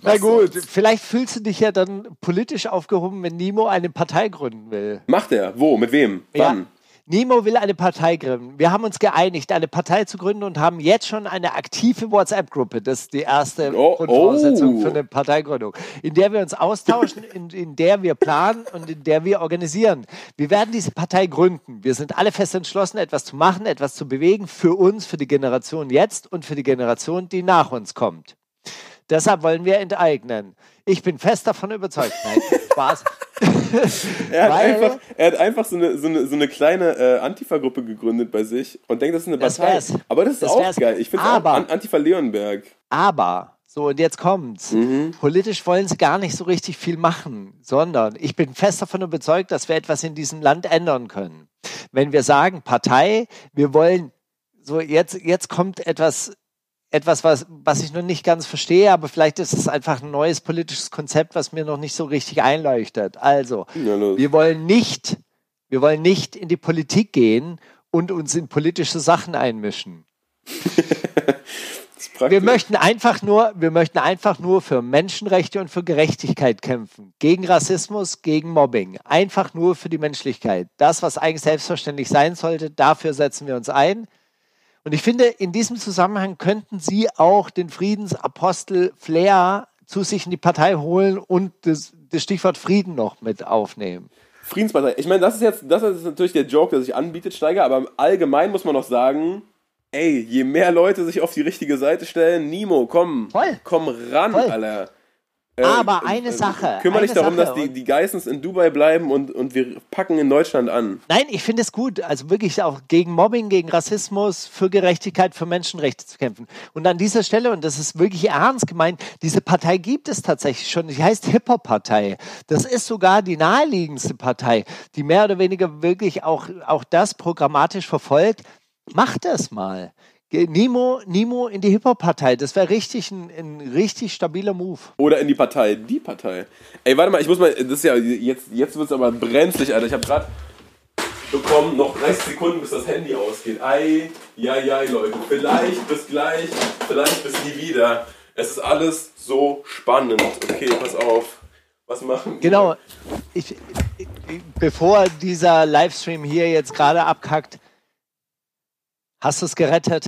Na gut, soll's. vielleicht fühlst du dich ja dann politisch aufgehoben, wenn Nimo eine Partei gründen will. Macht er? Wo? Mit wem? Wann? Ja. Nimo will eine Partei gründen. Wir haben uns geeinigt, eine Partei zu gründen und haben jetzt schon eine aktive WhatsApp-Gruppe. Das ist die erste Oh, Grundvoraussetzung oh. für eine Parteigründung, in der wir uns austauschen, in, in der wir planen und in der wir organisieren. Wir werden diese Partei gründen. Wir sind alle fest entschlossen, etwas zu machen, etwas zu bewegen für uns, für die Generation jetzt und für die Generation, die nach uns kommt. Deshalb wollen wir enteignen. Ich bin fest davon überzeugt. Nein, Spaß. Er hat, einfach, er hat einfach so eine, so eine, so eine kleine äh, Antifa-Gruppe gegründet bei sich und denkt, das ist eine Das Partei. wär's. Aber das ist Das auch wär's. geil. Ich finde auch Aber- An Antifa Leonberg. Aber, so und jetzt kommt's. Mhm. Politisch wollen sie gar nicht so richtig viel machen, sondern ich bin fest davon überzeugt, dass wir etwas in diesem Land ändern können. Wenn wir sagen, Partei, wir wollen, so jetzt, jetzt kommt etwas, etwas, was, was ich noch nicht ganz verstehe, aber vielleicht ist es einfach ein neues politisches Konzept, was mir noch nicht so richtig einleuchtet. Also, Ja, wir wollen nicht, wir wollen nicht in die Politik gehen und uns in politische Sachen einmischen. Wir möchten einfach nur, wir möchten einfach nur für Menschenrechte und für Gerechtigkeit kämpfen. Gegen Rassismus, gegen Mobbing. Einfach nur für die Menschlichkeit. Das, was eigentlich selbstverständlich sein sollte, dafür setzen wir uns ein. Und ich finde, in diesem Zusammenhang könnten Sie auch den Friedensapostel Flair zu sich in die Partei holen und das, das Stichwort Frieden noch mit aufnehmen. Friedenspartei. Ich meine, das ist jetzt, das ist natürlich der Joke, der sich anbietet, Steiger, aber allgemein muss man noch sagen, ey, je mehr Leute sich auf die richtige Seite stellen, Nimo, komm, Voll. komm ran, Voll. Alter. Äh, Aber äh, eine äh, Sache, Kümmere dich darum, Sache dass die, die Geissens in Dubai bleiben und, und wir packen in Deutschland an. Nein, ich finde es gut, also wirklich auch gegen Mobbing, gegen Rassismus, für Gerechtigkeit, für Menschenrechte zu kämpfen. Und an dieser Stelle, und das ist wirklich ernst gemeint, diese Partei gibt es tatsächlich schon. Die heißt Hip-Hop-Partei. Das ist sogar die naheliegendste Partei, die mehr oder weniger wirklich auch, auch das programmatisch verfolgt. Macht das mal. Nemo, Nemo in die Hip-Hop-Partei. Das wäre richtig ein, ein richtig stabiler Move. Oder in die Partei. Die Partei. Ey, warte mal, ich muss mal. Das ist ja. Jetzt, jetzt wird es aber brenzlig, Alter. Ich habe gerade bekommen, noch 30 Sekunden, bis das Handy ausgeht. Ei, ja, ja, Leute. Vielleicht bis gleich, vielleicht bis nie wieder. Es ist alles so spannend. Okay, pass auf. Was machen wir? Genau. Ich, ich, bevor dieser Livestream hier jetzt gerade abkackt, hast du es gerettet?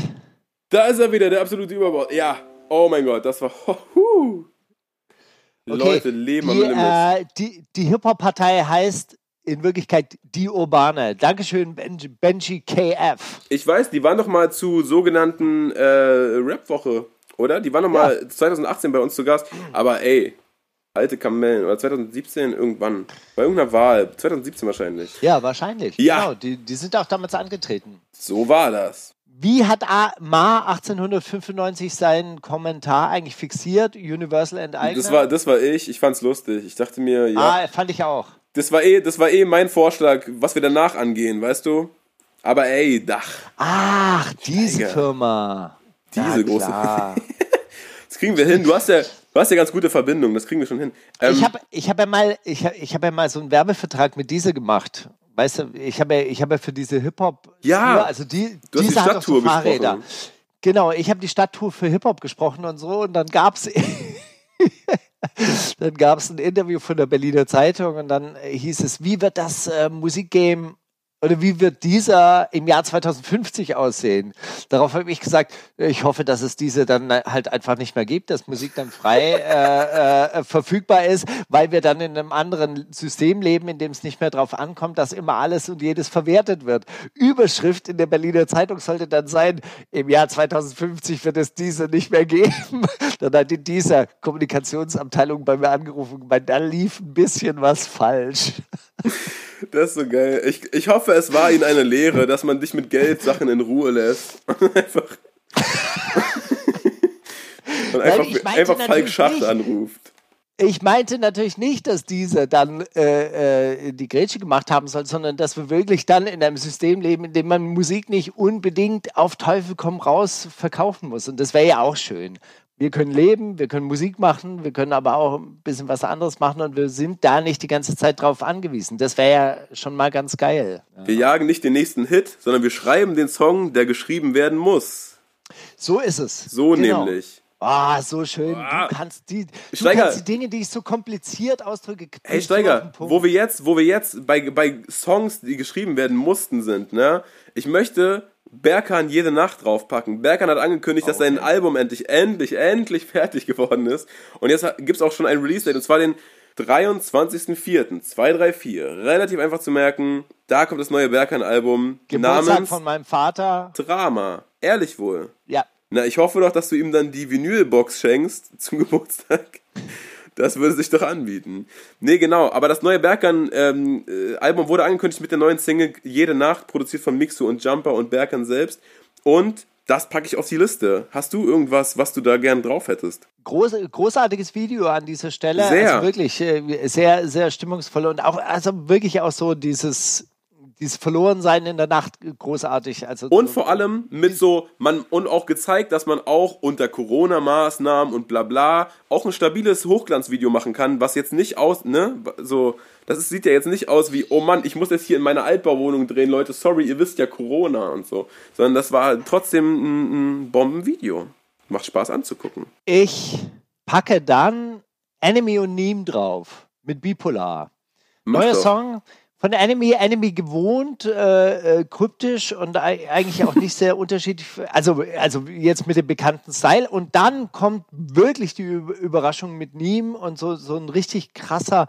Da ist er wieder, der absolute Überbau. Ja. Oh mein Gott, das war. Huh. Leute, Leben am die, Limit. äh, die, die Hip-Hop-Partei heißt in Wirklichkeit die Urbane. Dankeschön, Benji, Benji KF. Ich weiß, die waren doch mal zu sogenannten äh, Rap-Woche, oder? Die waren doch mal 2018 bei uns zu Gast. Aber ey, alte Kamellen. Oder 2017 irgendwann. Bei irgendeiner Wahl. 2017 wahrscheinlich. Ja, wahrscheinlich. Ja. Genau, die, die sind auch damals angetreten. So war das. Wie hat A Ma 1895 seinen Kommentar eigentlich fixiert? Universal enteignet? Das war, das war ich. Ich fand's lustig. Ich dachte mir, ja. Ah, fand ich auch. Das war eh, das war eh mein Vorschlag, was wir danach angehen, weißt du? Aber ey, Dach. Ach, diese Steiger. Firma. Diese ja, große-. Das kriegen wir hin. Du hast ja, du hast ja ganz gute Verbindungen. Das kriegen wir schon hin. Ähm, ich habe ich hab ja, mal- ich, hab- ich hab ja mal so einen Werbevertrag mit dieser gemacht. Weißt du, ich habe ja, ich hab ja für diese Hip-Hop, Ja, also die, du hast die diese doch so Stadttour Fahrräder. gesprochen. Genau, ich habe die Stadttour für Hip-Hop gesprochen und so und dann gab es dann gab's ein Interview von der Berliner Zeitung und dann hieß es, wie wird das äh, Musikgame oder wie wird dieser im Jahr 2050 aussehen? Darauf habe ich gesagt, ich hoffe, dass es diese dann halt einfach nicht mehr gibt, dass Musik dann frei äh, äh, verfügbar ist, weil wir dann in einem anderen System leben, in dem es nicht mehr darauf ankommt, dass immer alles und jedes verwertet wird. Überschrift in der Berliner Zeitung sollte dann sein, im Jahr 2050 wird es diese nicht mehr geben. Dann hat die dieser Kommunikationsabteilung bei mir angerufen, weil da lief ein bisschen was falsch. Das ist so geil. Ich, ich hoffe, es war Ihnen eine Lehre, dass man dich mit Geldsachen in Ruhe lässt. Und einfach. Und einfach, ich meinte einfach Falk natürlich Schacht nicht. anruft. Ich meinte natürlich nicht, dass diese dann äh, äh, die Grätsche gemacht haben soll, sondern dass wir wirklich dann in einem System leben, in dem man Musik nicht unbedingt auf Teufel komm raus verkaufen muss. Und das wäre ja auch schön. Wir können leben, wir können Musik machen, wir können aber auch ein bisschen was anderes machen und wir sind da nicht die ganze Zeit drauf angewiesen. Das wäre ja schon mal ganz geil. Wir jagen nicht den nächsten Hit, sondern wir schreiben den Song, der geschrieben werden muss. So ist es. So Genau. nämlich. Ah, so schön. Ah. Du kannst die, du Steiger. kannst die Dinge, die ich so kompliziert ausdrücke, Hey Steiger, wo wir jetzt, wo wir jetzt bei, bei Songs, die geschrieben werden mussten, sind, ne? Ich möchte Berkan jede Nacht draufpacken. Berkan hat angekündigt, dass sein Album endlich, endlich, endlich fertig geworden ist. Und jetzt gibt es auch schon ein Release-Date, und zwar den 23.04.234. Relativ einfach zu merken, da kommt das neue Berkan-Album namens von meinem Vater. Drama. Ehrlich wohl. Ja, Na, ich hoffe doch, dass du ihm dann die Vinylbox schenkst zum Geburtstag. Das würde sich doch anbieten. Nee, genau. Aber das neue Berkan-Album ähm, äh, wurde angekündigt mit der neuen Single Jede Nacht, produziert von Mixu und Jumper und Berkan selbst. Und das packe ich auf die Liste. Hast du irgendwas, was du da gern drauf hättest? groß, großartiges Video an dieser Stelle. Sehr. Also wirklich äh, sehr, sehr stimmungsvoll und auch, also wirklich auch so dieses, dieses Verlorensein in der Nacht großartig. Also Und so, vor allem mit so, man, und auch gezeigt, dass man auch unter Corona-Maßnahmen und bla bla auch ein stabiles Hochglanzvideo machen kann, was jetzt nicht aus, ne, so, das ist, sieht ja jetzt nicht aus wie, oh Mann, ich muss jetzt hier in meiner Altbauwohnung drehen, Leute, sorry, ihr wisst ja Corona und so. Sondern das war trotzdem ein, ein Bombenvideo. Macht Spaß anzugucken. Ich packe dann Enemy und Neem drauf mit Bipolar. Neuer. Song von Enemy, Enemy gewohnt, äh, äh, kryptisch und ei- eigentlich auch nicht sehr unterschiedlich. Also, also jetzt mit dem bekannten Style. Und dann kommt wirklich die Überraschung mit Neem und so, so ein richtig krasser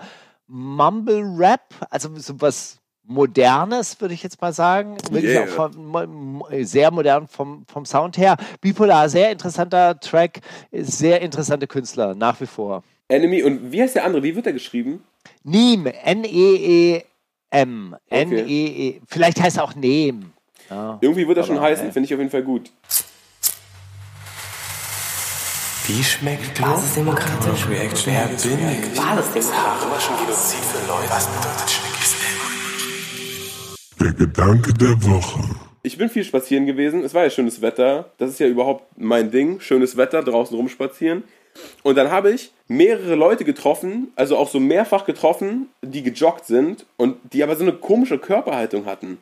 Mumble-Rap, also so was Modernes, würde ich jetzt mal sagen. Wirklich Yeah. auch mo- sehr modern vom, vom Sound her. Bipolar, sehr interessanter Track, sehr interessante Künstler, nach wie vor. Enemy, und wie heißt der andere? Wie wird der geschrieben? Neem, N-E-E-M. N-E-E. Vielleicht heißt er auch Neem. Ja. Irgendwie wird er schon heißen, äh, finde ich auf jeden Fall gut. Wie schmeckt Basisdemokratisch. Reaction? Wer bin ich? Basisdemokratisch. Genozid für Leute. Was bedeutet Schnickis Der Gedanke der Woche. ich bin viel spazieren gewesen. Es war ja schönes Wetter. Das ist ja überhaupt mein Ding. Schönes Wetter, draußen rumspazieren. Und dann habe ich mehrere Leute getroffen, also auch so mehrfach getroffen, die gejoggt sind und die aber so eine komische Körperhaltung hatten.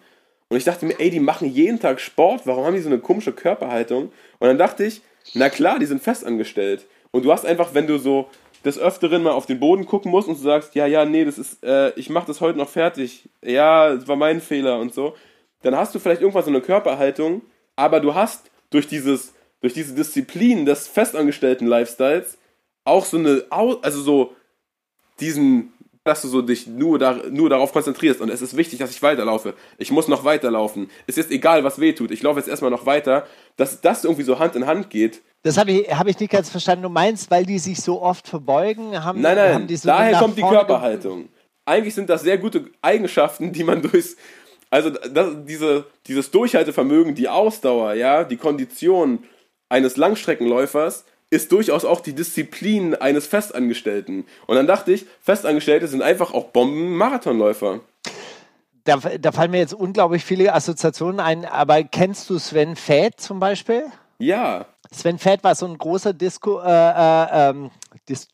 Und ich dachte mir, ey, die machen jeden Tag Sport, warum haben die so eine komische Körperhaltung? Und dann dachte ich, na klar, die sind festangestellt. Und du hast einfach, wenn du so des Öfteren mal auf den Boden gucken musst und du sagst, ja, ja, nee, das ist, äh, ich mach das heute noch fertig. Ja, das war mein Fehler und so. Dann hast du vielleicht irgendwann so eine Körperhaltung, aber du hast durch dieses durch diese Disziplin des festangestellten Lifestyles auch so eine, also so diesen, dass du so dich nur, da, nur darauf konzentrierst und es ist wichtig, dass ich weiterlaufe. Ich muss noch weiterlaufen. Es ist egal, was weh tut. Ich laufe jetzt erstmal noch weiter. Dass das irgendwie so Hand in Hand geht. Das habe ich, hab ich nicht ganz verstanden. Du meinst, weil die sich so oft verbeugen, haben, Nein, haben nein, die so daher kommt die Körperhaltung. Eigentlich sind das sehr gute Eigenschaften, die man durchs, also das, diese, dieses Durchhaltevermögen, die Ausdauer, ja, die Kondition eines Langstreckenläufers ist durchaus auch die Disziplin eines Festangestellten. Und dann dachte ich, Festangestellte sind einfach auch Bomben-Marathonläufer. Da, da fallen mir jetzt unglaublich viele Assoziationen ein, aber kennst du Sven Fäth zum Beispiel? Ja, Sven Fäth war so ein großer Disco, äh, äh, ähm, Dis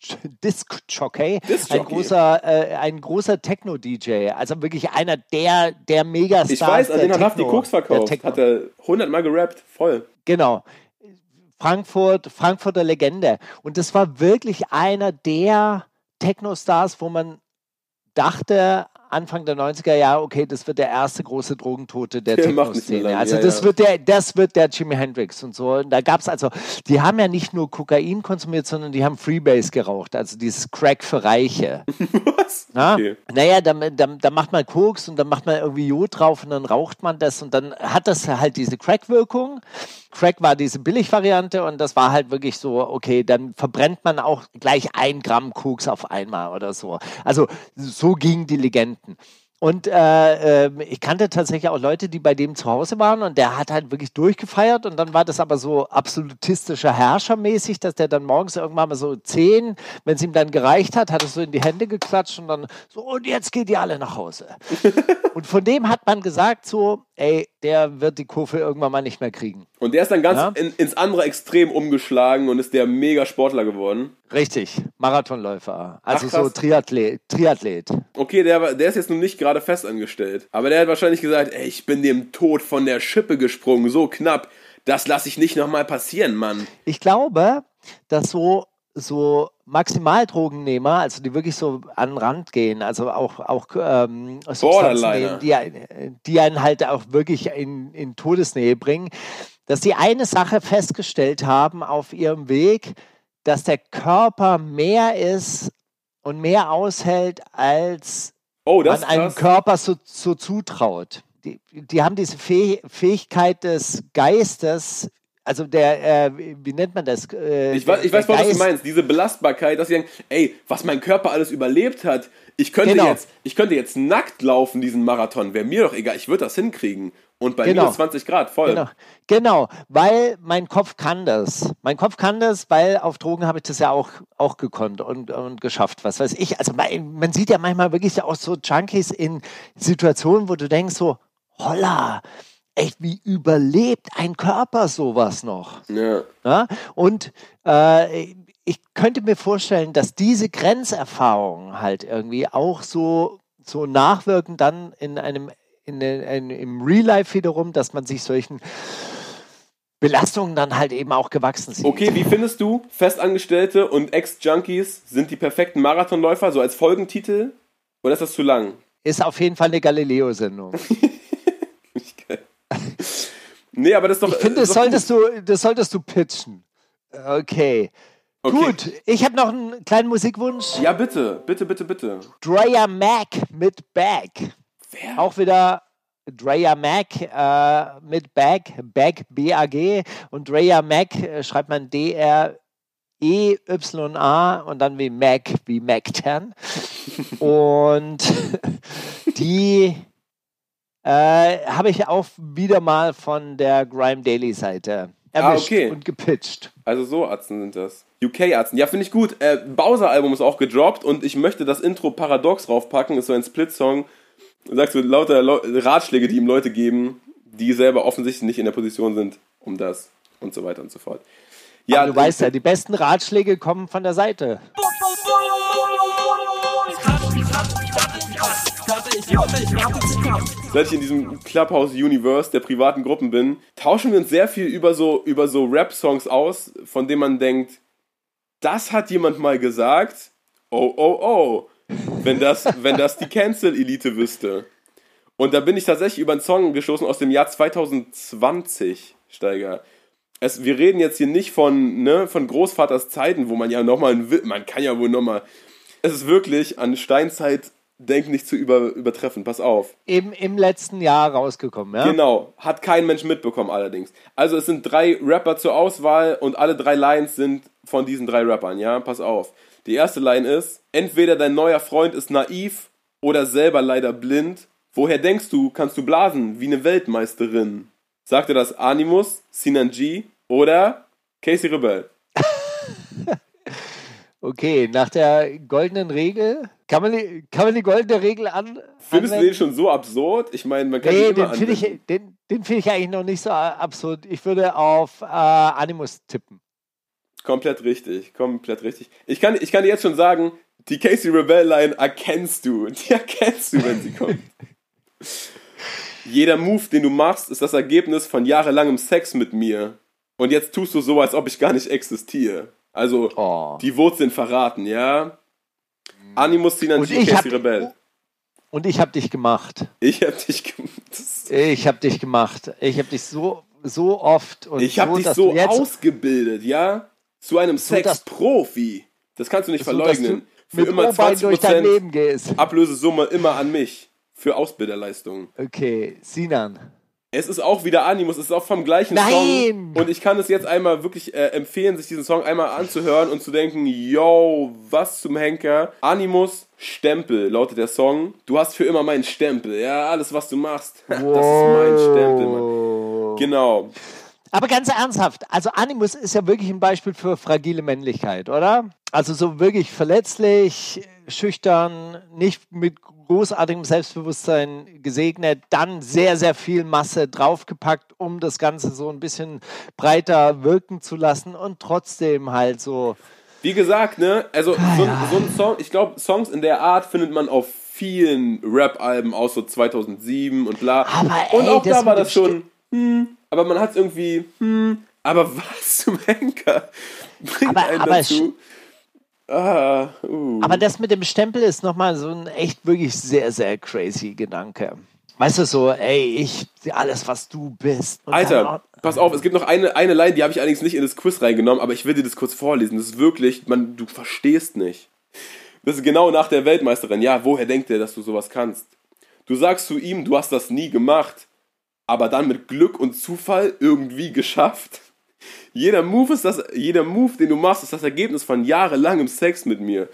Disc-Jockey, Disc-Jockey. ein großer, äh, ein großer Techno-DJ, also wirklich einer der, der Megastars ich weiß, an den hat Techno- Koks verkauft. Techno. Hat er 100 Mal gerappt, voll. Genau. Frankfurt, Frankfurter Legende. Und das war wirklich einer der Techno-Stars, wo man dachte, Anfang der 90er Jahre, okay, das wird der erste große Drogentote der Techno-Szene. Also ja, das ja. wird der, das wird der Jimi Hendrix und so. Und da gab es also, die haben ja nicht nur Kokain konsumiert, sondern die haben Freebase geraucht, also dieses Crack für Reiche. Was? Na? Okay. Naja, da, da, da macht man Koks und dann macht man irgendwie Jod drauf und dann raucht man das und dann hat das halt diese Crack-Wirkung. Crack war diese Billigvariante und das war halt wirklich so, okay, dann verbrennt man auch gleich ein Gramm Koks auf einmal oder so. Also so gingen die Legenden. Und äh, ähm, ich kannte tatsächlich auch Leute, die bei dem zu Hause waren und der hat halt wirklich durchgefeiert und dann war das aber so absolutistischer Herrschermäßig, dass der dann morgens irgendwann mal so zehn, wenn es ihm dann gereicht hat, hat er so in die Hände geklatscht und dann so, und jetzt geht ihr alle nach Hause. und von dem hat man gesagt so, ey, der wird die Kurve irgendwann mal nicht mehr kriegen. Und der ist dann ganz Ja. in, ins andere Extrem umgeschlagen und ist der mega Sportler geworden. Richtig, Marathonläufer, also Ach, so Triathlet, Triathlet. Okay, der, war- der ist jetzt nun nicht gerade festangestellt. Aber der hat wahrscheinlich gesagt, ey, ich bin dem Tod von der Schippe gesprungen, so knapp. Das lasse ich nicht nochmal passieren, Mann. Ich glaube, dass so, so Maximaldrogennehmer, also die wirklich so an den Rand gehen, also auch, auch ähm, Substanzen nehmen, die, die einen halt auch wirklich in, in Todesnähe bringen, dass die eine Sache festgestellt haben auf ihrem Weg, dass der Körper mehr ist und mehr aushält, als Oh, man einem krass. Körper so, so zutraut. Die, die haben diese Fäh Fähigkeit des Geistes, also der, äh, wie nennt man das? Äh, Ich weiß, ich weiß voll, was du meinst. Diese Belastbarkeit, dass sie sagen, ey, was mein Körper alles überlebt hat. Ich könnte, Genau. jetzt, ich könnte jetzt nackt laufen, diesen Marathon. Wäre mir doch egal. Ich würde das hinkriegen. Und bei Genau. minus 20 Grad, voll. Genau, genau, weil mein Kopf kann das. Mein Kopf kann das, weil auf Drogen habe ich das ja auch, auch gekonnt und, und geschafft, was weiß ich. Also man, man sieht ja manchmal wirklich auch so Junkies in Situationen, wo du denkst so, holla, echt, wie überlebt ein Körper sowas noch? Ja. Ja? Und äh, ich könnte mir vorstellen, dass diese Grenzerfahrungen halt irgendwie auch so, so nachwirken dann in einem, in, in, im Real Life wiederum, dass man sich solchen Belastungen dann halt eben auch gewachsen sieht. Okay, wie findest du, Festangestellte und Ex-Junkies sind die perfekten Marathonläufer, so als Folgentitel? Oder ist das zu lang? Ist auf jeden Fall eine Galileo-Sendung. Nee, aber das ist doch. Ich finde, das gut. solltest du, das solltest du pitchen. Okay. Okay. Gut, ich habe noch einen kleinen Musikwunsch. Ja, bitte, bitte, bitte, bitte. Dreyer Mac mit Bag. Wer? Auch wieder Dreyer Mac äh, mit Bag, Bag, B-A-G. Und Dreyer Mac äh, schreibt man D-R-E-Y-A und dann wie Mac, wie Mac 10. und die äh, habe ich auch wieder mal von der Grime Daily Seite erwischt okay. und gepitcht. Also so Atzen sind das. UK-Atzen. Ja, finde ich gut. Äh, Bowser-Album ist auch gedroppt und ich möchte das Intro Paradox raufpacken. Ist so ein Split-Song. Du sagst so lauter Leu Ratschläge, die ihm Leute geben, die selber offensichtlich nicht in der Position sind, um das und so weiter und so fort. Ja, Aber du weißt ja, die besten Ratschläge kommen von der Seite. Seit ich in diesem Clubhouse-Universe der privaten Gruppen bin, tauschen wir uns sehr viel über so, über so Rap-Songs aus, von denen man denkt, das hat jemand mal gesagt. Oh, oh, oh. Wenn das, wenn das die Cancel-Elite wüsste. Und da bin ich tatsächlich über einen Song gestoßen aus dem Jahr 2020, Steiger. Es, wir reden jetzt hier nicht von, ne, von Großvaters Zeiten, wo man ja nochmal, man kann ja wohl nochmal, es ist wirklich an Steinzeit denk nicht zu über, übertreffen, pass auf. Im, Im letzten Jahr rausgekommen, ja? Genau, hat kein Mensch mitbekommen allerdings. Also es sind drei Rapper zur Auswahl und alle drei Lines sind von diesen drei Rappern, ja? Pass auf. Die erste Line ist, entweder dein neuer Freund ist naiv oder selber leider blind. Woher denkst du, kannst du blasen wie eine Weltmeisterin? Sagte das Animus, Sinan G oder Casey Rebel? Okay, nach der goldenen Regel, kann man die, kann man die goldene Regel an. Findest du den schon so absurd? Ich meine, man kann nee, den finde ich, den, den find ich eigentlich noch nicht so absurd. Ich würde auf äh, Animus tippen. Komplett richtig, komplett richtig. Ich kann, ich kann dir jetzt schon sagen, die Casey Rebel Line erkennst du. Die erkennst du, wenn sie kommt. Jeder Move, den du machst, ist das Ergebnis von jahrelangem Sex mit mir. Und jetzt tust du so, als ob ich gar nicht existiere. Also, Oh. die Wurzeln verraten, ja? Animus Sinanji, ich Casey hab- Rebel. Und ich habe dich gemacht. Ich hab dich gemacht. Ich habe dich gemacht. Ich habe dich so, so oft und Ich hab so, dich so ausgebildet, ja? Zu einem So, Sexprofi. Das kannst du nicht so, verleugnen. du Für immer O-Bein durch dein 20% Leben gehst. Ablösesumme immer an mich. Für Ausbilderleistungen. Okay, Sinan. Es ist auch wieder Animus, es ist auch vom gleichen Nein! Song. Und ich kann es jetzt einmal wirklich äh, empfehlen, sich diesen Song einmal anzuhören und zu denken, yo, was zum Henker. Animus Stempel lautet der Song. Du hast für immer meinen Stempel. Ja, alles, was du machst. Das ist mein Stempel, Mann. Genau. Aber ganz ernsthaft, also Animus ist ja wirklich ein Beispiel für fragile Männlichkeit, oder? Also so wirklich verletzlich, schüchtern, nicht mit großartigem Selbstbewusstsein gesegnet, dann sehr, sehr viel Masse draufgepackt, um das Ganze so ein bisschen breiter wirken zu lassen und trotzdem halt so. Wie gesagt, ne, also Ah, so, so ein Song, ich glaube, Songs in der Art findet man auf vielen Rap-Alben aus so 2007 und bla. Aber und ey, auch das da war das schon, hm, aber man hat es irgendwie, hm, aber was zum Henker bringt Aber- einen aber dazu? Ah, uh. Aber das mit dem Stempel ist nochmal so ein echt wirklich sehr, sehr crazy Gedanke. Weißt du, so, ey, ich, alles, was du bist. Und Alter, pass auf, es gibt noch eine, eine Line, die habe ich allerdings nicht in das Quiz reingenommen, aber ich will dir das kurz vorlesen. Das ist wirklich, man, du verstehst nicht. Das ist genau nach der Weltmeisterin. Ja, woher denkt er, dass du sowas kannst? Du sagst zu ihm, du hast das nie gemacht, aber dann mit Glück und Zufall irgendwie geschafft. Jeder Move ist das, jeder Move, den du machst, ist das Ergebnis von jahrelangem Sex mit mir.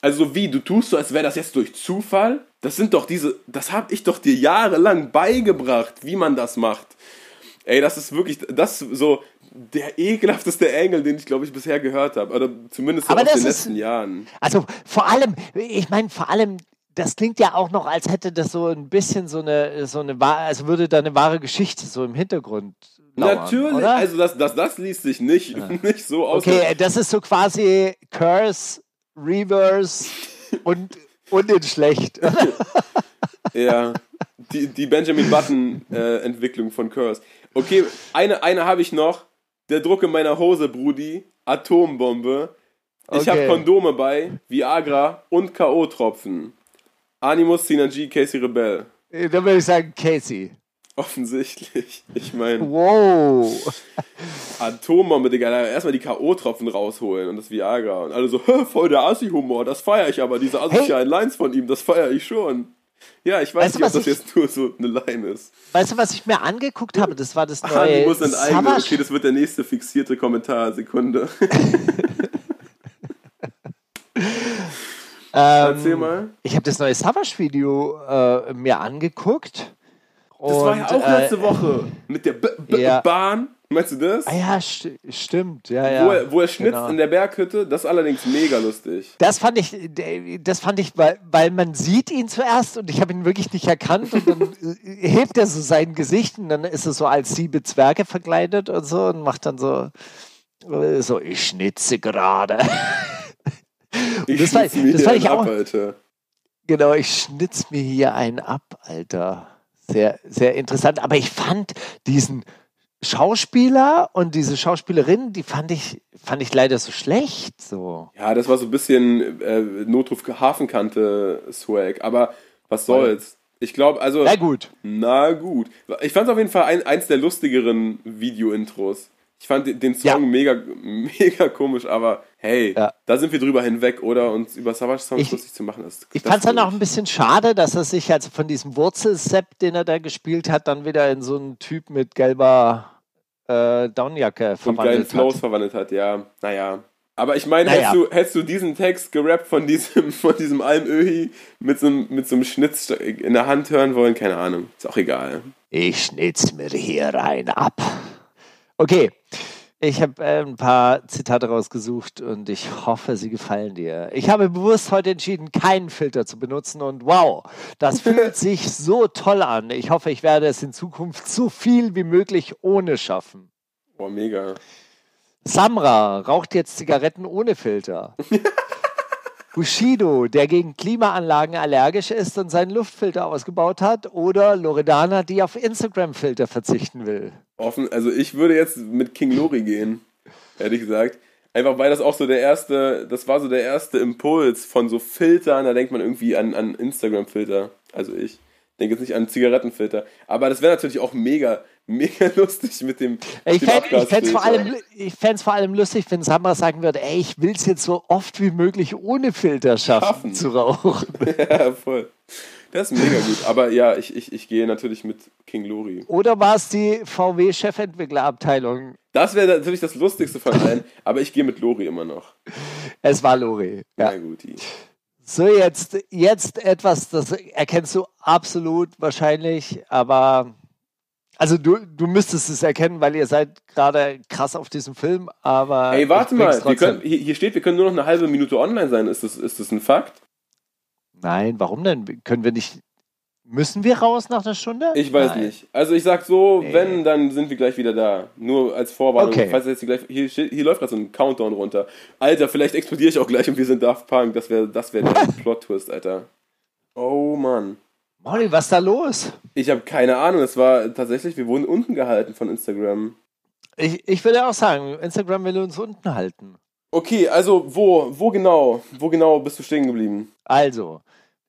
Also wie, du tust so, als wäre das jetzt durch Zufall? Das sind doch diese, das habe ich doch dir jahrelang beigebracht, wie man das macht. Ey, das ist wirklich, das ist so der ekelhafteste Engel, den ich glaube ich bisher gehört habe. Oder zumindest Aber aus das den ist- letzten Jahren. Also vor allem, ich meine, vor allem, das klingt ja auch noch, als hätte das so ein bisschen so eine, so eine, also würde da eine wahre Geschichte so im Hintergrund Natürlich, oder? also das, das, das liest sich nicht, nicht so aus. okay, das ist so quasi Curse, Reverse und, und in schlecht. Ja, die, die Benjamin Button-Entwicklung von Curse. Okay, eine, eine habe ich noch. Der Druck in meiner Hose, Brudi. Atombombe. Ich Okay. habe Kondome bei, Viagra und K.O.-Tropfen. Animus, Synergy, Casey Rebel. Dann würde ich sagen, Casey. Offensichtlich. Ich meine, Wow. Atombombe, Digga. Erstmal die K.O.-Tropfen rausholen und das Viagra. Und alle so, "Hä, voll der Assi-Humor, das feiere ich aber. Diese asozialen Lines von ihm, das feiere ich schon. Ja, ich weiß Weißt nicht, ob das ich- jetzt nur so eine Line ist. Weißt du, was ich mir angeguckt habe? Das war das Ah, neue die muss enteignen. Okay, das wird der nächste fixierte Kommentar. Sekunde. Erzähl Ähm, mal. Ich habe das neue Savage-Video äh, mir angeguckt. Das war ja auch äh, letzte Woche. Mit der B B ja. Bahn. Meinst du das? Ah ja, st stimmt. Ja, ja. Wo er, wo er schnitzt Genau. in der Berghütte, das ist allerdings mega lustig. Das fand ich, das fand ich, weil, weil man sieht ihn zuerst und ich habe ihn wirklich nicht erkannt und dann äh, hebt er so sein Gesicht und dann ist er so als sieben Zwerge verkleidet und so und macht dann so, äh, so ich schnitze gerade. Ich das war- schnitz mir das hier fand ich einen auch- ab, Alter. Genau, ich schnitz mir hier einen ab, Alter. Sehr, sehr interessant. Aber ich fand diesen Schauspieler und diese Schauspielerin, die fand ich, fand ich leider so schlecht. So. Ja, das war so ein bisschen äh, Notruf Hafenkante-Swag, aber was soll's? Ich glaube, also. Na gut. Na gut. Ich fand es auf jeden Fall ein, eins der lustigeren Video-Intros. Ich fand den- Song Ja. mega, mega komisch, aber hey, Ja. da sind wir drüber hinweg, oder? Uns über Savage-Songs Ich- lustig zu machen. Das, Ich fand es dann auch ein bisschen schade, dass er sich also von diesem Wurzelsepp, den er da gespielt hat, dann wieder in so einen Typ mit gelber äh, Downjacke und geilen verwandelt Flows hat. verwandelt hat, ja. Naja. Aber ich meine, Naja. hättest, du, hättest du diesen Text gerappt von diesem, von diesem Almöhi mit so, einem- mit so einem Schnitz in der Hand hören wollen, keine Ahnung. Ist auch egal. Ich schnitz mir hier rein ab. Okay, ich habe äh, ein paar Zitate rausgesucht und ich hoffe, sie gefallen dir. Ich habe bewusst heute entschieden, keinen Filter zu benutzen und wow, das fühlt sich so toll an. Ich hoffe, ich werde es in Zukunft so viel wie möglich ohne schaffen. Boah, mega. Samra raucht jetzt Zigaretten ohne Filter. Bushido, der gegen Klimaanlagen allergisch ist und seinen Luftfilter ausgebaut hat. Oder Loredana, die auf Instagram-Filter verzichten will. Offen, also ich würde jetzt mit King Lori gehen, ehrlich gesagt. Einfach weil das auch so der erste, das war so der erste Impuls von so Filtern, da denkt man irgendwie an, an Instagram-Filter. Also ich denke jetzt nicht an Zigarettenfilter. Aber das wäre natürlich auch mega, mega lustig mit dem, Ich dem fände es vor, allem- ich fänd's vor allem lustig, wenn Samra sagen würde, ey, ich will es jetzt so oft wie möglich ohne Filter schaffen, Schaffen. zu rauchen. ja, voll. Das ist mega gut. Aber ja, ich, ich, ich gehe natürlich mit King Lori. Oder war es die VW-Chefentwicklerabteilung? Das wäre natürlich das Lustigste von allen, aber ich gehe mit Lori immer noch. Es war Lori. Ja. Na gut. die- So, jetzt, jetzt etwas, das erkennst du absolut wahrscheinlich, aber also du, du müsstest es erkennen, weil ihr seid gerade krass auf diesem Film, aber. Ey, warte mal, können, hier, steht, wir können nur noch eine halbe Minute online sein. Ist das, ist das ein Fakt? Nein, warum denn? Können wir nicht. Müssen wir raus nach einer Stunde? Ich weiß Nein. nicht. Also ich sag so, Nee. wenn, dann sind wir gleich wieder da. Nur als Vorwarnung. Okay. Falls jetzt gleich, hier, hier läuft gerade so ein Countdown runter. Alter, vielleicht explodiere ich auch gleich und wir sind Daft Punk. Das wäre das wär der Plot-Twist, Alter. Oh Mann. Molly, was ist da los? Ich habe keine Ahnung. Es war tatsächlich, wir wurden unten gehalten von Instagram. Ich, ich würde auch sagen, Instagram will uns unten halten. Okay, also wo, wo genau, wo genau bist du stehen geblieben? Also,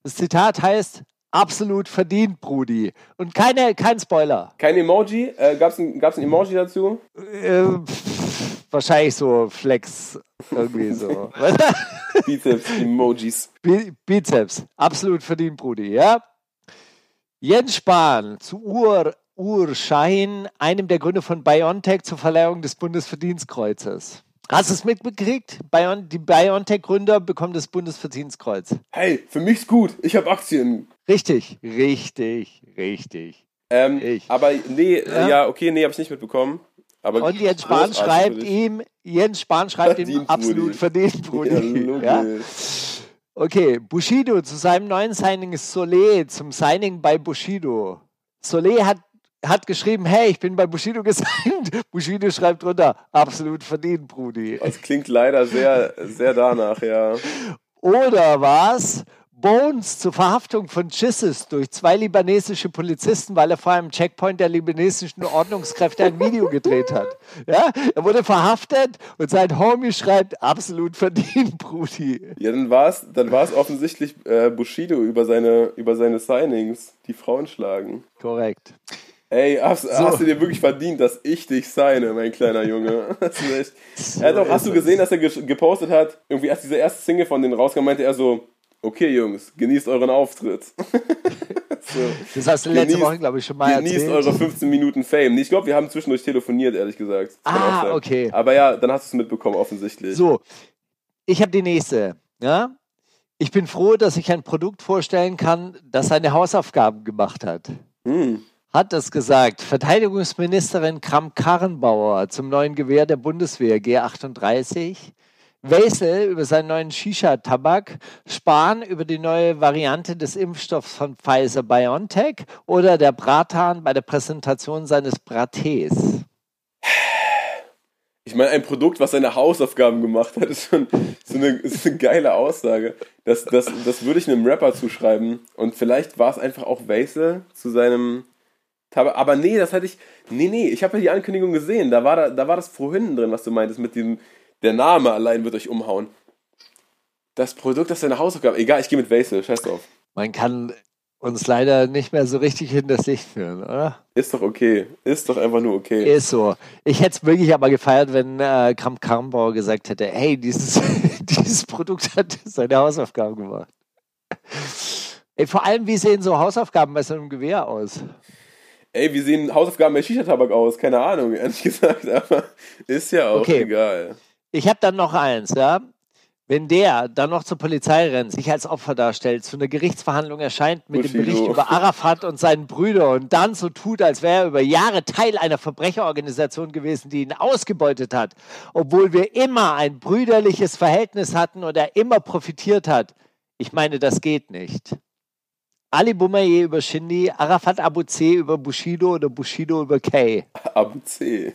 das Zitat heißt absolut verdient, Brudi. Und keine, kein Spoiler. Kein Emoji? Äh, gab's ein, gab's ein Emoji dazu? Äh, pff, wahrscheinlich so Flex, irgendwie so. Bizeps-Emojis. Bi- Bizeps, absolut verdient, Brudi, ja? Jens Spahn zu Ur, Urschein, einem der Gründer von BioNTech zur Verleihung des Bundesverdienstkreuzes. Hast du es mitbekriegt? Bion, die BioNTech-Gründer bekommen das Bundesverdienstkreuz. Hey, für mich ist gut. Ich habe Aktien. Richtig, richtig, richtig. Ähm, Ich. aber nee, ja. Ja. okay, nee, habe ich nicht mitbekommen. Aber Und Jens Spahn schreibt ihm, Jens Spahn schreibt ihm absolut Brudi. verdient, Brudi. logisch. Ja, Okay, Bushido zu seinem neuen Signing ist Soleil zum Signing bei Bushido. Soleil hat, hat geschrieben, hey, ich bin bei Bushido gesigned. Bushido schreibt drunter, absolut verdient, Brudi. Das klingt leider sehr, sehr danach, ja. Oder was? Bones zur Verhaftung von Chisses durch zwei libanesische Polizisten, weil er vor einem Checkpoint der libanesischen Ordnungskräfte ein Video gedreht hat. Ja, er wurde verhaftet und sein Homie schreibt, absolut verdient, Brudi. Ja, dann war es dann war's offensichtlich äh, Bushido über seine, über seine Signings, die Frauen schlagen. Korrekt. Ey, hast, hast du dir wirklich verdient, dass ich dich signe, mein kleiner Junge? Er hat auch, hast du gesehen, dass er ge- gepostet hat, irgendwie als diese erste Single von denen rauskam, meinte er so, okay Jungs, genießt euren Auftritt. so. Das hast du letzte Genießt- Woche, glaube ich, schon mal Genießt erzählt. eure 15 Minuten Fame. Ich glaube, wir haben zwischendurch telefoniert, ehrlich gesagt. Das Ah, okay. Aber ja, dann hast du es mitbekommen, offensichtlich. So, ich habe die nächste. Ja? Ich bin froh, dass ich ein Produkt vorstellen kann, das seine Hausaufgaben gemacht hat. Hm. hat das gesagt. Verteidigungsministerin Kramp-Karrenbauer zum neuen Gewehr der Bundeswehr G38. Wesel über seinen neuen Shisha-Tabak, Spahn über die neue Variante des Impfstoffs von Pfizer BioNTech oder der Bratan bei der Präsentation seines Bratés. Ich meine, ein Produkt, was seine Hausaufgaben gemacht hat, ist schon so eine, ist eine geile Aussage. Das, das, das würde ich einem Rapper zuschreiben. Und vielleicht war es einfach auch Wesel zu seinem Tabak. Aber nee, das hatte ich. Nee, nee, ich habe ja die Ankündigung gesehen. Da war, da, da war das vorhin drin, was du meintest, mit dem. Der Name allein wird euch umhauen. Das Produkt, das seine Hausaufgaben. Egal, ich gehe mit Wesel, scheiß drauf. Man kann uns leider nicht mehr so richtig in das Licht führen, oder? Ist doch okay. Ist doch einfach nur okay. Ist so. Ich hätte es wirklich aber gefeiert, wenn äh, Kramp Karrenbauer gesagt hätte, hey, dieses, dieses Produkt hat seine Hausaufgaben gemacht. Ey, vor allem, wie sehen so Hausaufgaben bei so einem Gewehr aus? Ey, wie sehen Hausaufgaben bei Shisha-Tabak aus? Keine Ahnung, ehrlich gesagt, aber ist ja auch Okay. egal. Ich habe dann noch eins, ja. Wenn der dann noch zur Polizei rennt, sich als Opfer darstellt, zu einer Gerichtsverhandlung erscheint mit dem Bushido. Bericht über Arafat und seinen Brüder und dann so tut, als wäre er über Jahre Teil einer Verbrecherorganisation gewesen, die ihn ausgebeutet hat, obwohl wir immer ein brüderliches Verhältnis hatten und er immer profitiert hat. Ich meine, das geht nicht. Ali Boumaier über Shindy, Arafat Abu C über Bushido oder Bushido über Kay. Abu C.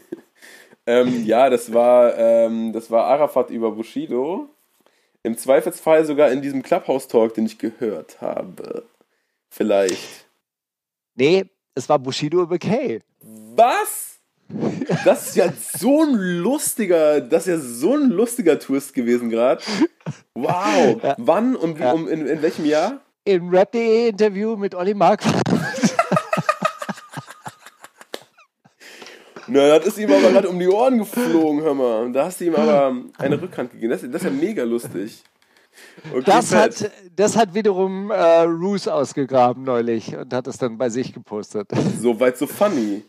Ähm, ja, das war, ähm, das war Arafat über Bushido. Im Zweifelsfall sogar in diesem Clubhouse-Talk, den ich gehört habe. Vielleicht. Nee, es war Bushido über Kay. Was? Das ist ja so ein lustiger, das ist ja so ein lustiger Twist gewesen gerade. Wow. Ja. Wann und wie, Ja. um, in, in welchem Jahr? im Rap.de Interview mit Olli Marquardt. Na, das ist ihm aber gerade um die Ohren geflogen, hör mal. Da hast du ihm aber eine Rückhand gegeben. Das, das ist ja mega lustig. Okay, Das fett. hat, das hat wiederum äh, Roos ausgegraben neulich und hat es dann bei sich gepostet. So weit, so funny.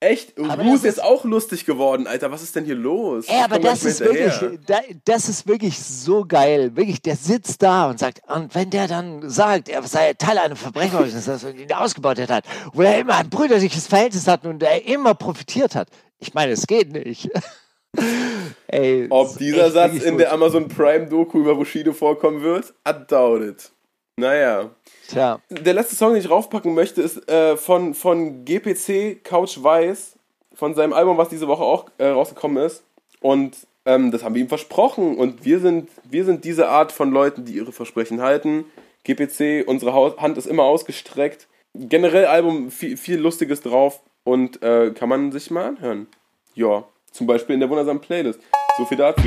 Echt? Aber Ru das ist jetzt auch lustig geworden, Alter. Was ist denn hier los? Ey, aber das ist hinterher. wirklich, da, das ist wirklich so geil. Wirklich, der sitzt da und sagt, und wenn der dann sagt, er sei Teil einer Verbrecherorganisation, die ihn ausgebeutet hat, wo er immer ein brüderliches Verhältnis hat und er immer profitiert hat. Ich meine, es geht nicht. Ey, Ob ist dieser echt Satz in gut. der Amazon Prime Doku über Bushido vorkommen wird? I doubt it. Naja. Tja, Der letzte Song, den ich raufpacken möchte, ist äh, von, von GPC Couch Weiß, von seinem Album, was diese Woche auch äh, rausgekommen ist. Und ähm, das haben wir ihm versprochen. Und wir sind, wir sind diese Art von Leuten, die ihre Versprechen halten. GPC, unsere Hand ist immer ausgestreckt. Generell Album, viel, viel Lustiges drauf und äh, kann man sich mal anhören. Ja, zum Beispiel in der wundersamen Playlist. So viel dazu.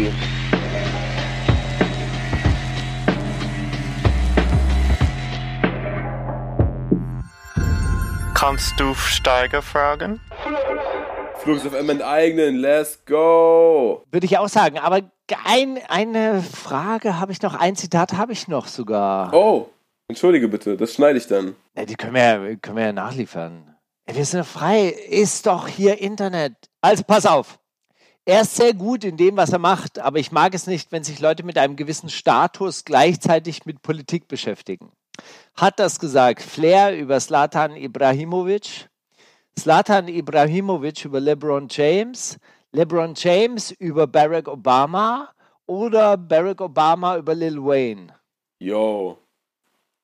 Kannst du Steiger fragen? Flux FM enteignen, let's go! würde ich auch sagen. Aber ein, eine Frage habe ich noch, ein Zitat habe ich noch sogar. Oh, entschuldige bitte, das schneide ich dann. Ja, die können wir, ja- können wir ja nachliefern. Wir sind frei, ist doch hier Internet. Also pass auf. Er ist sehr gut in dem, was er macht, aber ich mag es nicht, wenn sich Leute mit einem gewissen Status gleichzeitig mit Politik beschäftigen. Hat das gesagt Flair über Slatan Ibrahimovic, Slatan Ibrahimovic über LeBron James, LeBron James über Barack Obama oder Barack Obama über Lil Wayne? Yo.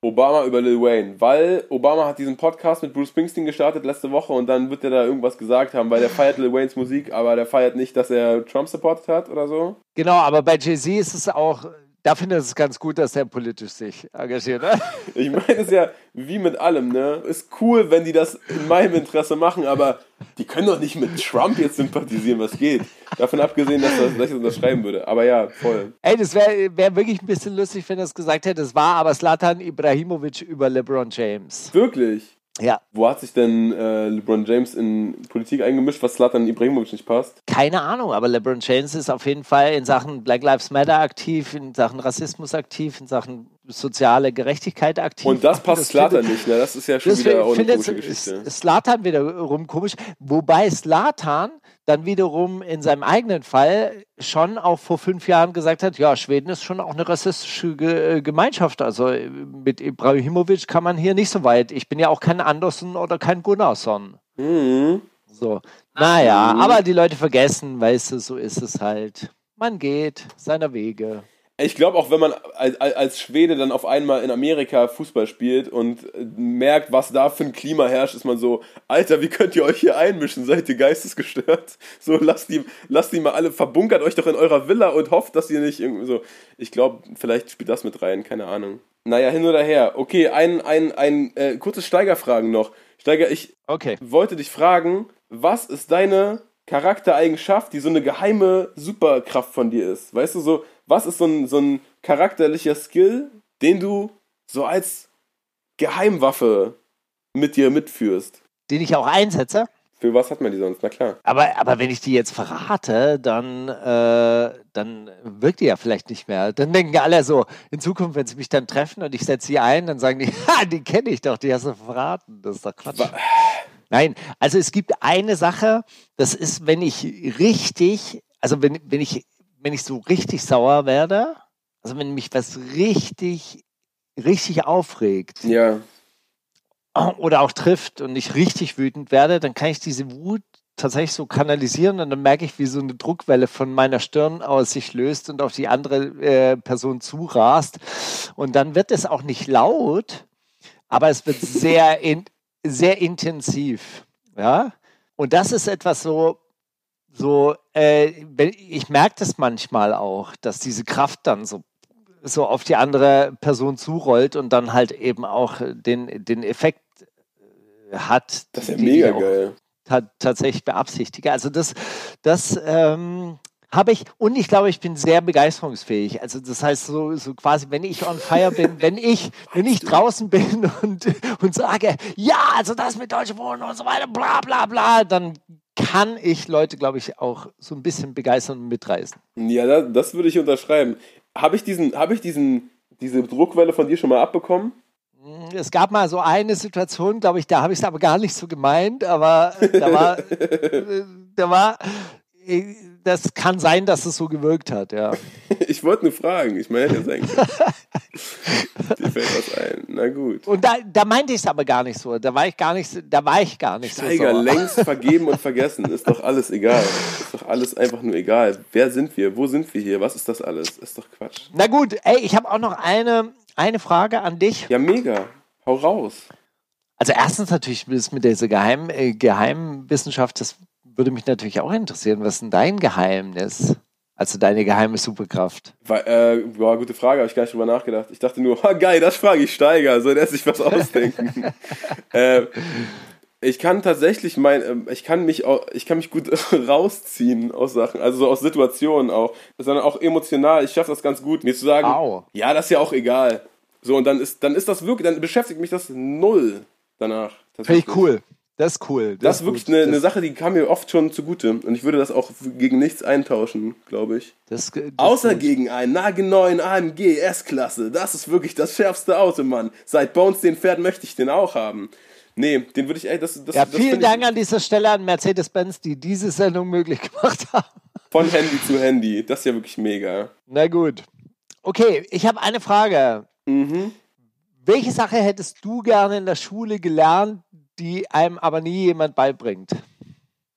Obama über Lil Wayne, weil Obama hat diesen Podcast mit Bruce Springsteen gestartet letzte Woche und dann wird er da irgendwas gesagt haben, weil der feiert Lil Waynes Musik, aber der feiert nicht, dass er Trump supportet hat oder so. Genau, aber bei Jay-Z ist es auch, da finde ich es ganz gut, dass er politisch sich engagiert. Ne? Ich meine, es ist ja wie mit allem, ne? Ist cool, wenn die das in meinem Interesse machen, aber die können doch nicht mit Trump jetzt sympathisieren, was geht. Davon abgesehen, dass, das, dass ich das unterschreiben würde. Aber ja, voll. Ey, das wäre wär wirklich ein bisschen lustig, wenn er es gesagt hätte. Es war aber Slatan Ibrahimovic über LeBron James. Wirklich. Ja, Wo hat sich denn äh, LeBron James in Politik eingemischt, was Slatan Ibrahimovic nicht passt? keine Ahnung, aber LeBron James ist auf jeden Fall in Sachen Black Lives Matter aktiv, in Sachen Rassismus aktiv, in Sachen soziale Gerechtigkeit aktiv. Und das passt Slatan nicht, ne? Das ist ja schon Das wieder auch eine komische Geschichte. Slatan wiederum komisch. Wobei Slatan dann wiederum in seinem eigenen Fall schon auch vor fünf Jahren gesagt hat, ja, Schweden ist schon auch eine rassistische Ge Gemeinschaft. Also äh, mit Ibrahimovic kann man hier nicht so weit. Ich bin ja auch kein Andersson oder kein Gunnarsson. Mhm. So. Naja, aber die Leute vergessen, weißt du, so ist es halt. Man geht seiner Wege. Ich glaube auch, wenn man als, als Schwede dann auf einmal in Amerika Fußball spielt und merkt, was da für ein Klima herrscht, ist man so, Alter, wie könnt ihr euch hier einmischen? Seid ihr geistesgestört? So, lasst die, lasst die mal alle, verbunkert euch doch in eurer Villa und hofft, dass ihr nicht irgendwie so. Ich glaube, vielleicht spielt das mit rein, keine Ahnung. Naja, hin oder her. Okay, ein, ein, ein äh, kurzes Steigerfragen noch. Steiger, ich Okay. wollte dich fragen, was ist deine Charaktereigenschaft, die so eine geheime Superkraft von dir ist? Weißt du, so, was ist so ein, so ein charakterlicher Skill, den du so als Geheimwaffe mit dir mitführst? Den ich auch einsetze. Für was hat man die sonst? Na klar. Aber, aber wenn ich die jetzt verrate, dann, äh, dann wirkt die ja vielleicht nicht mehr. Dann denken alle so, in Zukunft, wenn sie mich dann treffen und ich setze sie ein, dann sagen die, ha, die kenne ich doch, die hast du verraten. Das ist doch Quatsch. Wa- Nein, also es gibt eine Sache, das ist, wenn ich richtig, also wenn, wenn ich, wenn ich so richtig sauer werde, also wenn mich was richtig, richtig aufregt, Ja. oder auch trifft und ich richtig wütend werde, dann kann ich diese Wut tatsächlich so kanalisieren und dann merke ich, wie so eine Druckwelle von meiner Stirn aus sich löst und auf die andere äh, Person zurast. Und dann wird es auch nicht laut, aber es wird sehr, in, sehr intensiv. Ja? Und das ist etwas so, so äh, ich merke das manchmal auch, dass diese Kraft dann so so auf die andere Person zurollt und dann halt eben auch den, den Effekt äh, hat. Das ist ja den mega geil. ta tatsächlich beabsichtige. Also das, das ähm, habe ich und ich glaube, ich bin sehr begeisterungsfähig. Also das heißt so, so quasi, wenn ich on fire bin, wenn ich, wenn ich draußen bin und, und sage, ja, also das mit Deutsche Wohnen und so weiter, bla bla bla, dann kann ich Leute, glaube ich, auch so ein bisschen begeistern und mitreißen. Ja, das, das würde ich unterschreiben. Habe ich diesen, habe ich diesen, diese Druckwelle von dir schon mal abbekommen? Es gab mal so eine Situation, glaube ich, da habe ich es aber gar nicht so gemeint, aber da war, äh, da war, äh, das kann sein, dass es so gewirkt hat, ja. Ich wollte nur fragen. Ich meine, ja sein. Dir fällt was ein. Na gut. Und da, da meinte ich es aber gar nicht so. Da war ich gar nicht, so- da war ich gar nicht Steiger, so. längst vergeben und vergessen. Ist doch alles egal. Ist doch alles einfach nur egal. Wer sind wir? Wo sind wir hier? Was ist das alles? Ist doch Quatsch. Na gut, ey, ich habe auch noch eine, eine Frage an dich. Ja, mega. Hau raus. Also erstens natürlich mit dieser Geheim, äh, Geheimwissenschaft, das würde mich natürlich auch interessieren. Was ist denn dein Geheimnis? Also deine geheime Superkraft. War, äh, war gute Frage, habe ich gar nicht drüber nachgedacht. Ich dachte nur, ha, geil, das frage ich Steiger. Soll der sich was ausdenken? äh, ich kann tatsächlich mein, ähm, ich kann mich auch, ich kann mich gut rausziehen aus Sachen, also so aus Situationen auch, sondern auch emotional. Ich schaffe das ganz gut, mir zu sagen, Au. ja, das ist ja auch egal. So und dann ist, dann ist das wirklich, dann beschäftigt mich das null danach. Finde ich cool. Das ist cool. Das ist gut. wirklich eine, eine Das- Sache, die kam mir oft schon zugute und ich würde das auch gegen nichts eintauschen, glaube ich. Das, das Außer gegen einen nagelneuen AMG S-Klasse. Das ist wirklich das schärfste Auto, Mann. Seit Bones den fährt, möchte ich den auch haben. Nee, den würde ich, ey, das, das, Ja, das vielen Dank an dieser Stelle an Mercedes-Benz, die diese Sendung möglich gemacht haben. von Handy zu Handy. Das ist ja wirklich mega. Na gut. Okay, ich habe eine Frage. Mhm. Welche Sache hättest du gerne in der Schule gelernt, die einem aber nie jemand beibringt?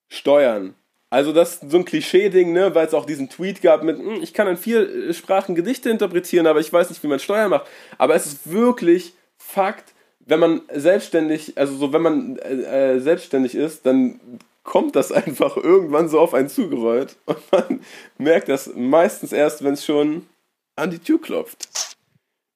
Steuern. Also das ist so ein Klischee-Ding, ne, weil es auch diesen Tweet gab mit, "Hm, ich kann in vier äh, Sprachen Gedichte interpretieren, aber ich weiß nicht, wie man Steuern macht. Aber es ist wirklich Fakt, wenn man selbstständig, also so wenn man äh, äh, selbstständig ist, dann kommt das einfach irgendwann so auf einen zugerollt und man merkt das meistens erst, wenn es schon an die Tür klopft.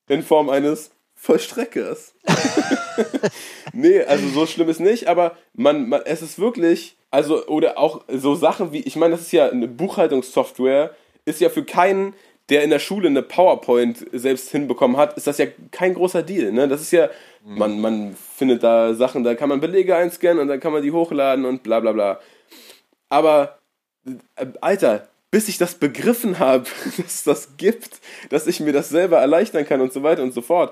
In Form eines Vollstreckers. nee, also so schlimm ist nicht, aber man, man, es ist wirklich, also, oder auch so Sachen wie, ich meine, das ist ja eine Buchhaltungssoftware, ist ja für keinen, der in der Schule eine PowerPoint selbst hinbekommen hat, ist das ja kein großer Deal. Ne? Das ist ja, man, man findet da Sachen, da kann man Belege einscannen und dann kann man die hochladen und bla bla bla. Aber, äh, Alter, bis ich das begriffen habe, dass es das gibt, dass ich mir das selber erleichtern kann und so weiter und so fort.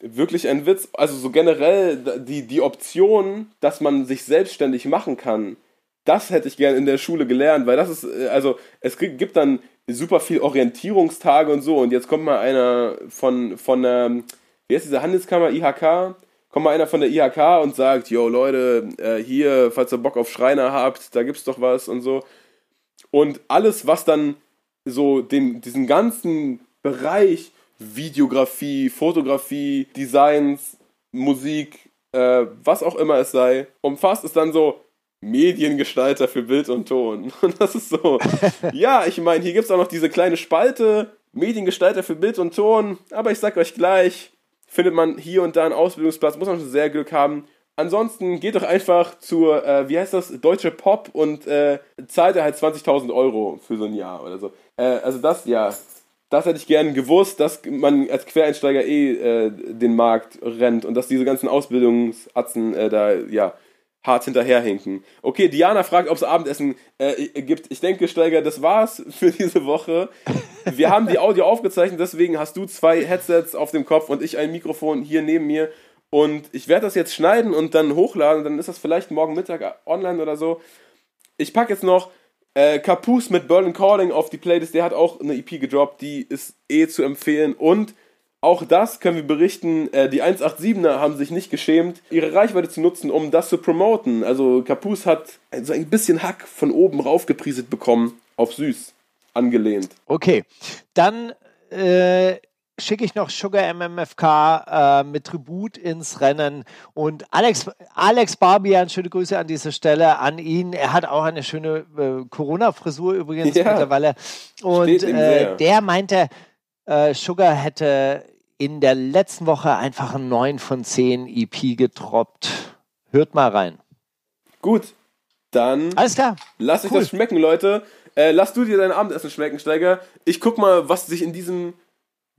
Wirklich ein Witz. Also so generell die, die Option, dass man sich selbstständig machen kann, das hätte ich gerne in der Schule gelernt, weil das ist, äh, also es gibt dann super viel Orientierungstage und so und jetzt kommt mal einer von, von der, wie heißt diese Handelskammer, IHK, kommt mal einer von der IHK und sagt, yo Leute, äh, hier, falls ihr Bock auf Schreiner habt, da gibt's doch was und so. Und alles, was dann so den, diesen ganzen Bereich Videografie, Fotografie, Designs, Musik, äh, was auch immer es sei, umfasst, ist dann so Mediengestalter für Bild und Ton. Und das ist so, ja, ich meine, hier gibt es auch noch diese kleine Spalte, Mediengestalter für Bild und Ton, aber ich sag euch gleich, findet man hier und da einen Ausbildungsplatz, muss man schon sehr Glück haben. Ansonsten geht doch einfach zur, äh, wie heißt das, Deutsche Pop und äh, zahlt er halt 20.000 Euro für so ein Jahr oder so. Äh, also das, ja, das hätte ich gern gewusst, dass man als Quereinsteiger eh äh, den Markt rennt und dass diese ganzen Ausbildungsatzen äh, da, ja, hart hinterherhinken. Okay, Diana fragt, ob es Abendessen äh, gibt. Ich denke, Steiger, das war's für diese Woche. Wir haben die Audio aufgezeichnet, deswegen hast du zwei Headsets auf dem Kopf und ich ein Mikrofon hier neben mir. Und ich werde das jetzt schneiden und dann hochladen. Dann ist das vielleicht morgen Mittag online oder so. Ich packe jetzt noch äh, Capus mit Berlin Calling auf die Playlist. Der hat auch eine EP gedroppt, die ist eh zu empfehlen. Und auch das können wir berichten, äh, die 187er haben sich nicht geschämt, ihre Reichweite zu nutzen, um das zu promoten. Also Capus hat so ein bisschen Hack von oben raufgeprieselt bekommen, auf süß angelehnt. Okay, dann äh, schicke ich noch Sugar MMFK äh, mit Tribut ins Rennen. Und Alex, Alex Barbian, schöne Grüße an dieser Stelle an ihn. Er hat auch eine schöne äh, Corona-Frisur übrigens ja, mittlerweile. Und äh, der meinte, äh, Sugar hätte in der letzten Woche einfach ein 9 von 10 EP getroppt. Hört mal rein. Gut, dann. Alles klar. Lass euch das schmecken, Leute. Äh, lass du dir dein Abendessen schmecken, Steiger. Ich guck mal, was sich in diesem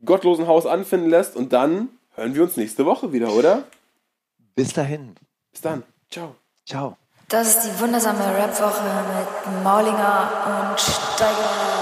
gottlosen Haus anfinden lässt und dann hören wir uns nächste Woche wieder, oder? Bis dahin. Bis dann. Ciao. Ciao. Das ist die wundersame Rapwoche mit Maulinger und Steiger.